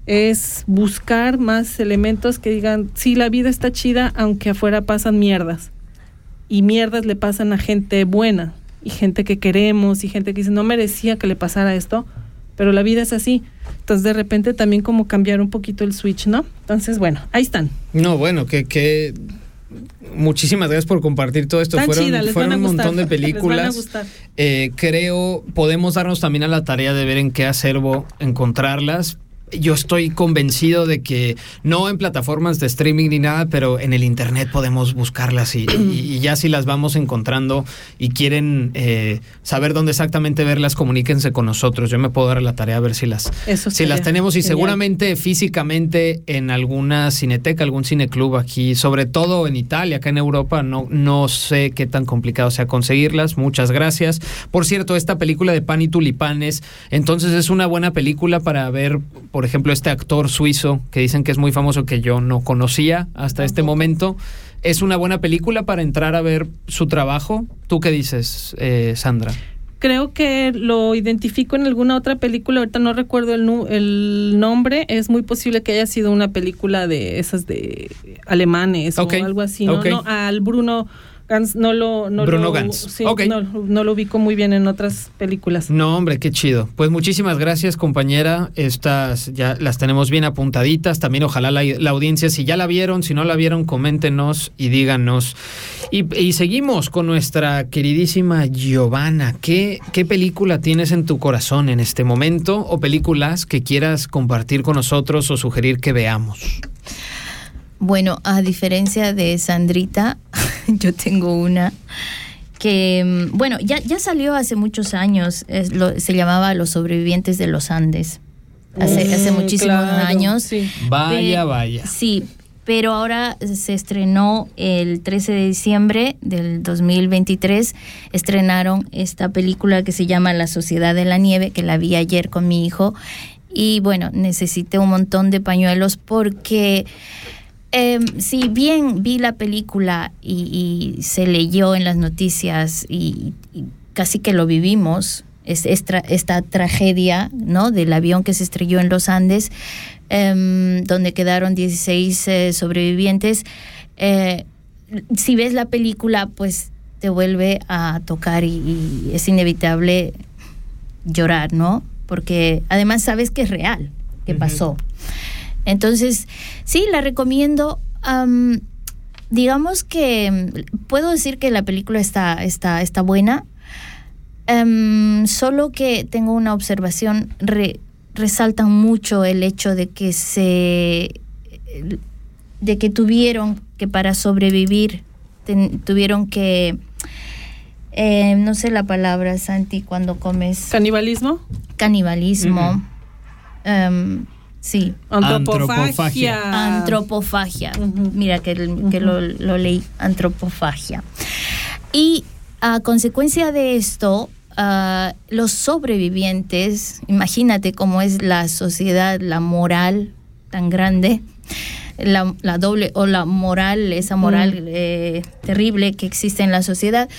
es buscar más elementos que digan, sí, la vida está chida, aunque afuera pasan mierdas. Y mierdas le pasan a gente buena, y gente que queremos, y gente que dice, no merecía que le pasara esto, pero la vida es así. Entonces, de repente también como cambiar un poquito el switch, ¿no? Entonces, bueno, ahí están. No, bueno, que, que muchísimas gracias por compartir todo esto. Fueron un montón de películas. Eh, creo, podemos darnos también a la tarea de ver en qué acervo encontrarlas. Yo estoy convencido de que no en plataformas de streaming ni nada, pero en el internet podemos buscarlas y, y- y ya si las vamos encontrando y quieren eh, saber dónde exactamente verlas, comuníquense con nosotros. Yo me puedo dar a la tarea a ver si las, Eso si las tenemos y genial. seguramente físicamente en alguna cineteca, algún cineclub aquí, sobre todo en Italia, acá en Europa, no, no sé qué tan complicado sea conseguirlas. Muchas gracias. Por cierto, esta película de Pan y Tulipanes, entonces es una buena película para ver, por ejemplo, este actor suizo que dicen que es muy famoso que yo no conocía hasta este momento. Es una buena película para entrar a ver su trabajo. ¿Tú qué dices, eh, Sandra? Creo que lo identifico en alguna otra película, ahorita no recuerdo el, nu- el nombre, es muy posible que haya sido una película de esas de alemanes o algo así, ¿no? No, al Bruno no lo... No Bruno lo, sí, no, no lo ubico muy bien en otras películas. No, hombre, qué chido. Pues muchísimas gracias, compañera. Estas ya las tenemos bien apuntaditas. También ojalá la, la audiencia, si ya la vieron, si no la vieron, coméntenos y díganos. Y, y seguimos con nuestra queridísima Giovanna. ¿Qué, ¿Qué película tienes en tu corazón en este momento o películas que quieras compartir con nosotros o sugerir que veamos? Bueno, a diferencia de Sandrita, yo tengo una que, mm, bueno, ya, ya salió hace muchos años, es lo- se llamaba Los sobrevivientes de los Andes, hace, hace Mm, muchísimos claro, años. sí. Vaya, vaya. Sí, pero ahora se estrenó el 13 de diciembre del 2023, estrenaron esta película que se llama La Sociedad de la Nieve, que la vi ayer con mi hijo, y bueno, necesité un montón de pañuelos porque... Eh, si bien vi la película y, y se leyó en las noticias y, y casi que lo vivimos, es, esta, esta tragedia ¿no? del avión que se estrelló en los Andes, em, donde quedaron 16 eh, sobrevivientes, eh, si ves la película, pues te vuelve a tocar y, y es inevitable llorar, ¿no? Porque además sabes que es real, que pasó. Entonces, sí, la recomiendo. Am, digamos que mm, puedo decir que la película está, está, está buena. Solo que tengo una observación, re- resaltan mucho el hecho de que se de que tuvieron que para sobrevivir ten- tuvieron que eh, no sé la palabra Santi cuando comes ¿Canibalismo? canibalismo sí Antropofagia. Antropofagia. Mira que, que lo, lo leí, antropofagia. Y a consecuencia de esto, ah, los sobrevivientes, imagínate cómo es la sociedad, la moral tan grande, la, la doble o la moral, esa moral eh, terrible que existe en la sociedad,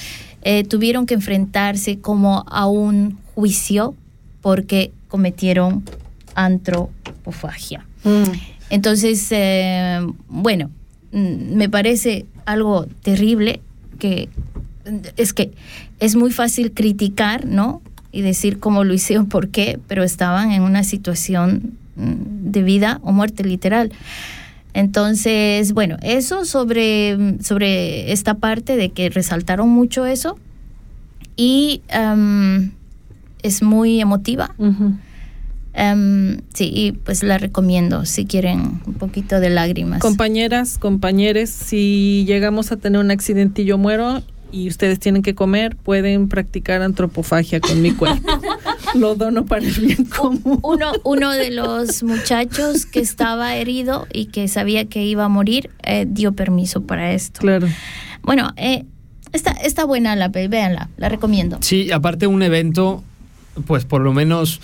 eh, tuvieron que enfrentarse como a un juicio porque cometieron antropofagia. Mm. Entonces, eh, bueno, mm, me parece algo terrible que es que es muy fácil criticar, ¿no? Y decir cómo lo hicieron, por qué, pero estaban en una situación mm, de vida o muerte literal. Entonces, bueno, eso sobre, sobre esta parte de que resaltaron mucho eso y es muy emotiva. Em, sí, y pues la recomiendo si quieren un poquito de lágrimas. Compañeras, compañeros, si llegamos a tener un accidente y yo muero y ustedes tienen que comer, pueden practicar antropofagia con mi cuerpo. Lo dono para el bien común. uno, uno de los muchachos que estaba herido y que sabía que iba a morir eh, dio permiso para esto. Claro. Bueno, eh, está, está buena la peli, véanla, la recomiendo. Sí, aparte un evento, pues por lo menos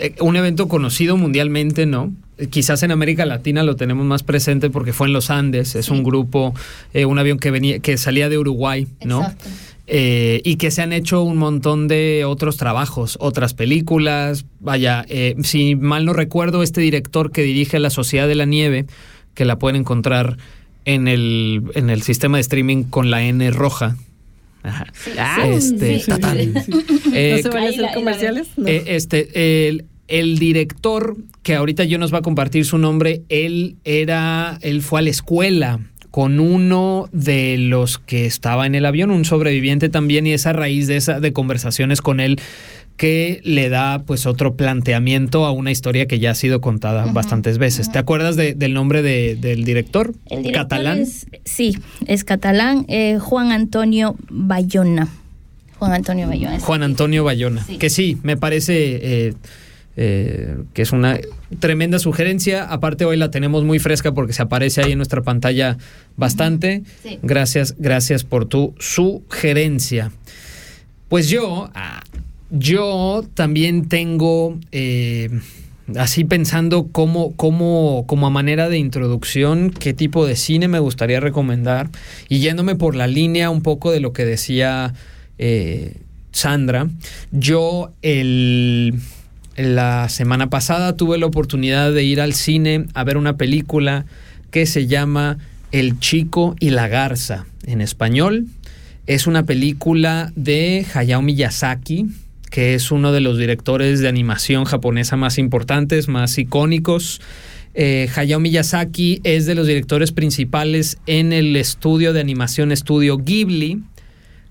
eh, un evento conocido mundialmente, ¿no? Eh, Quizás en América Latina lo tenemos más presente porque fue en los Andes, es Sí. un grupo, eh, un avión que venía, que salía de Uruguay, ¿no? Exacto. Eh, y que se han hecho un montón de otros trabajos, otras películas. Vaya, eh, si mal no recuerdo, este director que dirige La Sociedad de la Nieve, que la pueden encontrar en el, en el sistema de streaming con la N roja. Ajá. Este, sí. Eh, ¿No se van a hacer comerciales? No. eh, este, el, el director, que ahorita yo nos va a compartir su nombre, él era, él fue a la escuela con uno de los que estaba en el avión, un sobreviviente también, y es a raíz de esa, de conversaciones con él que le da pues otro planteamiento a una historia que ya ha sido contada bastantes veces. ¿Te acuerdas de- del nombre de- del director? El director Catalán. es- sí, es catalán, eh, Juan Antonio Bayona. Juan Antonio Bayona. Juan Antonio Bayona. Sí. Que sí, me parece eh, eh, que es una tremenda sugerencia. Aparte, hoy la tenemos muy fresca porque se aparece ahí en nuestra pantalla bastante. Sí. Gracias, gracias por tu sugerencia. Pues yo, ah, yo también tengo. eh, Así pensando cómo, cómo, como a manera de introducción, qué tipo de cine me gustaría recomendar. Y yéndome por la línea un poco de lo que decía eh, Sandra, yo el, la semana pasada tuve la oportunidad de ir al cine a ver una película que se llama El Chico y la Garza en español. Es una película de Hayao Miyazaki, que es uno de los directores de animación japonesa más importantes, más icónicos. Eh, Hayao Miyazaki es de los directores principales en el estudio de animación Estudio Ghibli,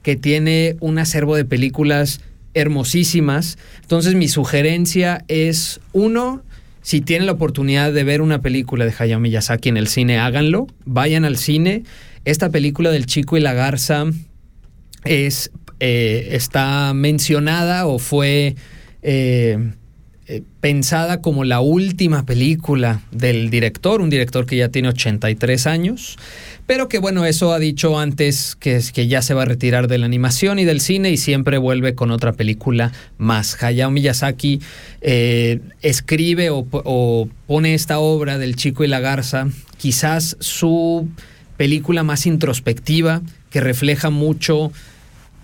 que tiene un acervo de películas hermosísimas. Entonces mi sugerencia es, uno, si tienen la oportunidad de ver una película de Hayao Miyazaki en el cine, háganlo, vayan al cine. Esta película del chico y la garza es, eh, está mencionada o fue eh, eh, pensada como la última película del director, un director que ya tiene 83 años, pero que bueno, eso ha dicho antes que, es- que ya se va a retirar de la animación y del cine y siempre vuelve con otra película más. Hayao Miyazaki eh, escribe o, po- o pone esta obra del chico y la garza, quizás su película más introspectiva, que refleja mucho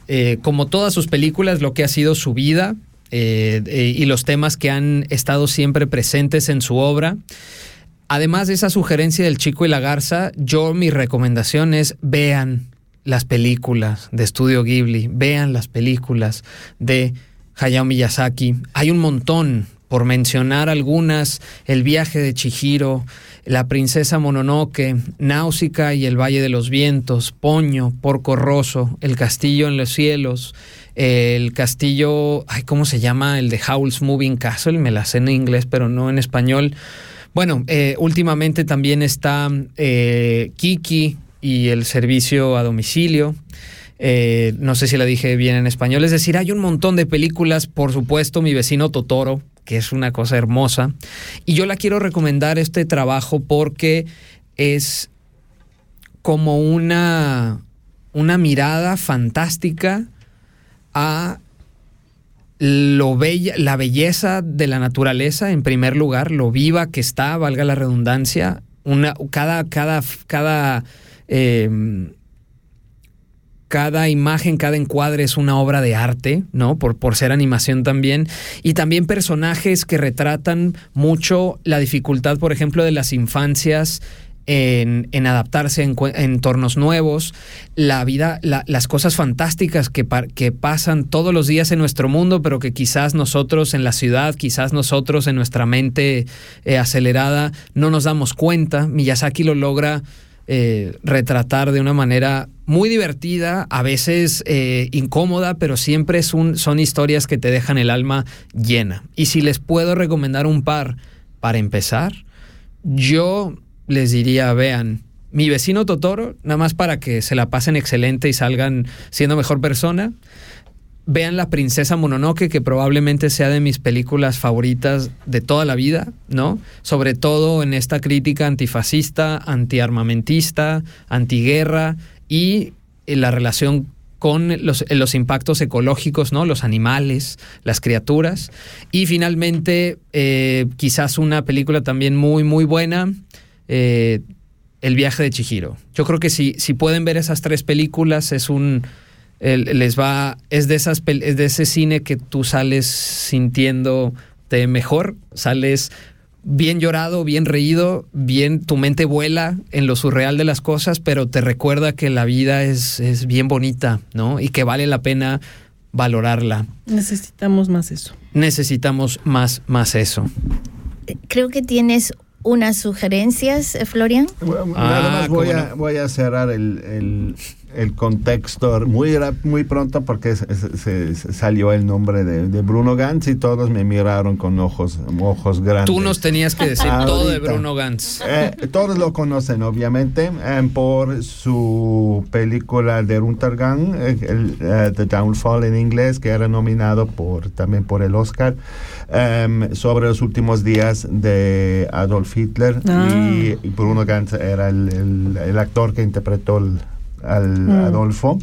eh, como todas sus películas, lo que ha sido su vida eh, y los temas que han estado siempre presentes en su obra. Además de esa sugerencia del chico y la garza, yo mi recomendación es vean las películas de Estudio Ghibli, vean las películas de Hayao Miyazaki. Hay un montón por mencionar algunas, El viaje de Chihiro, La princesa Mononoke, Náusica y el Valle de los Vientos, Poño, Porco Rosso, El castillo en los cielos, el castillo, ay, ¿cómo se llama? El de Howl's Moving Castle, me la sé en inglés, pero no en español. Bueno, eh, últimamente también está eh, Kiki y el servicio a domicilio. Eh, no sé si la dije bien en español. Es decir, hay un montón de películas, por supuesto, mi vecino Totoro, que es una cosa hermosa. Y yo la quiero recomendar este trabajo porque es como una, una mirada fantástica a lo bella, la belleza de la naturaleza, en primer lugar, lo viva que está, valga la redundancia. Una, cada, cada, cada, eh, cada imagen, cada encuadre es una obra de arte, ¿no? Por, por ser animación también. Y también personajes que retratan mucho la dificultad, por ejemplo, de las infancias en, adaptarse en entornos nuevos, la vida, la, las cosas fantásticas que, pasan todos los días en nuestro mundo, pero que quizás nosotros en la ciudad, quizás nosotros en nuestra mente eh, acelerada no nos damos cuenta. Miyazaki lo logra eh, retratar de una manera muy divertida, a veces eh, incómoda, pero siempre son historias que te dejan el alma llena. Y si les puedo recomendar un par para empezar, yo les diría, vean, mi vecino Totoro, nada más para que se la pasen excelente y salgan siendo mejor persona. Vean La Princesa Mononoke, que probablemente sea de mis películas favoritas de toda la vida, ¿no? Sobre todo en esta crítica antifascista, antiarmamentista, antiguerra y en la relación con los, los, impactos ecológicos, ¿no? Los animales, las criaturas. Y finalmente, eh, quizás una película también muy, muy buena, eh, El viaje de Chihiro. Yo creo que si, si pueden ver esas tres películas, es un. les va. Es de esas es de ese cine que tú sales sintiéndote mejor, sales bien llorado, bien reído, bien, tu mente vuela en lo surreal de las cosas, pero te recuerda que la vida es, es bien bonita, ¿no? Y que vale la pena valorarla. Necesitamos más eso. Necesitamos más, más eso. Creo que tienes unas sugerencias, eh, Florian. nada más ah, voy, a, voy a cerrar el, el, contexto muy, muy pronto porque se, salió el nombre de, Bruno Gantz y todos me miraron con ojos, ojos grandes. Tú nos tenías que decir todo de Bruno Gantz. Eh, todos lo conocen, obviamente, eh, por su película de Runtergang, el, The Downfall en inglés, que era nominado por, también por el Oscar. Em, sobre los últimos días de Adolf Hitler ah. y, Bruno Ganz era el, el, actor que interpretó al mm. Adolfo.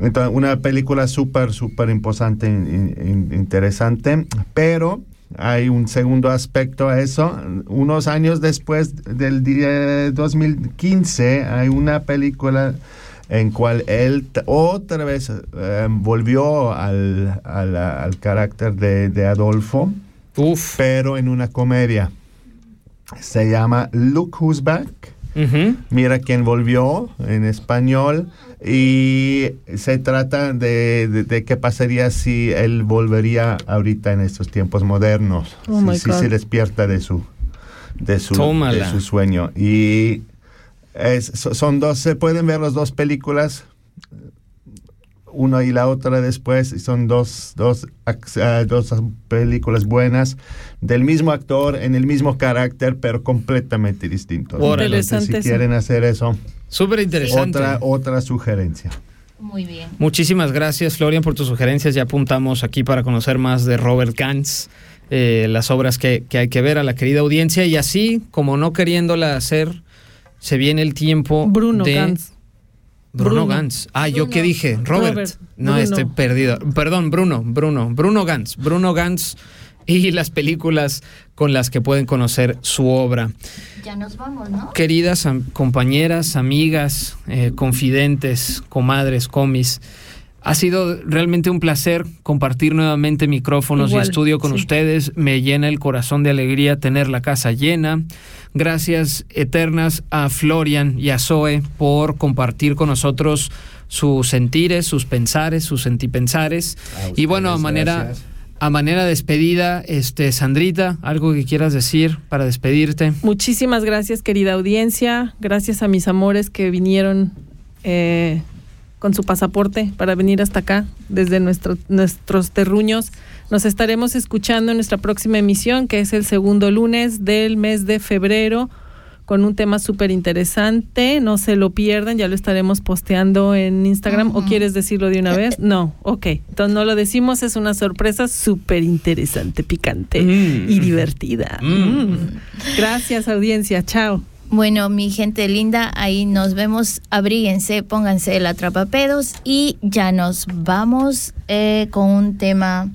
Entonces, una película súper, súper imposante, interesante, pero hay un segundo aspecto a eso. Unos años después del día 2015 hay una película en cual él otra vez em, volvió al, al, carácter de, de Adolfo, pero en una comedia. Se llama Look Who's Back. Mira quién volvió en español y se trata de, de, qué pasaría si él volvería ahorita en estos tiempos modernos, oh si, se despierta de su de su, de su sueño. Y son dos, se pueden ver las dos películas, una y la otra después, son dos, dos, ah, dos películas buenas del mismo actor, en el mismo carácter, pero completamente distintos. si quieren hacer eso. Súper interesante. Otra, otra sugerencia. Muy bien. Muchísimas gracias, Florian, por tus sugerencias. Ya apuntamos aquí para conocer más de Robert Gantz, eh, las obras que, que, hay que ver a la querida audiencia. Y así, como no queriéndola hacer, se viene el tiempo Bruno de... Gantz. Bruno, Gantz. Ah, ¿yo qué dije? Robert. no, estoy perdido. Perdón, Bruno, Bruno. Bruno Gantz. Bruno Gantz y las películas con las que pueden conocer su obra. Ya nos vamos, ¿no? Queridas compañeras, amigas, eh, confidentes, comadres, comis. Ha sido realmente un placer compartir nuevamente micrófonos y estudio con ustedes. Me llena el corazón de alegría tener la casa llena. Gracias eternas a Florian y a Zoe por compartir con nosotros sus sentires, sus pensares, sus sentipensares. y bueno, a manera, a manera de despedida, este, Sandrita, algo que quieras decir para despedirte. Muchísimas gracias, querida audiencia. Gracias a mis amores que vinieron eh, con su pasaporte para venir hasta acá, desde nuestro, nuestros terruños. Nos estaremos escuchando en nuestra próxima emisión, que es el segundo lunes del mes de febrero con un tema súper interesante. No se lo pierdan, ya lo estaremos posteando en Instagram. ¿O quieres decirlo de una vez? No, ok. Entonces no lo decimos, es una sorpresa súper interesante, picante Mm. y divertida. Mm. Gracias, audiencia. Chao. Bueno, mi gente linda, ahí nos vemos. Abríguense, pónganse el atrapapedos y ya nos vamos eh, con un tema.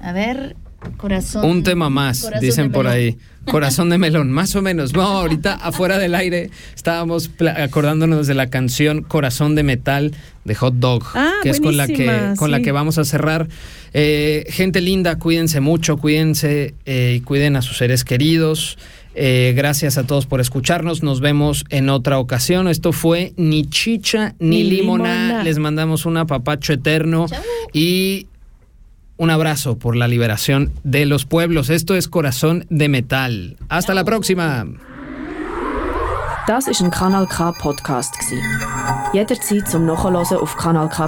A ver, corazón. Un tema más, dicen de por melón. ahí. Corazón de melón, más o menos. No, ahorita afuera del aire estábamos acordándonos de la canción Corazón de Metal de Hot Dog, Ah, que es con la que, con la que vamos a cerrar. Eh, gente linda, cuídense mucho, cuídense eh, y cuiden a sus seres queridos. Eh, gracias a todos por escucharnos. Nos vemos en otra ocasión. Esto fue Ni Chicha ni, Ni Limona. Limona. Les mandamos un apapacho eterno y un abrazo por la liberación de los pueblos. Esto es Corazón de Metal. Hasta la próxima. Das ist ein Kanal K Podcast gsi. Jederzeit zum Nachhören auf kanalk.ch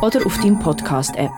oder auf deinem Podcast App.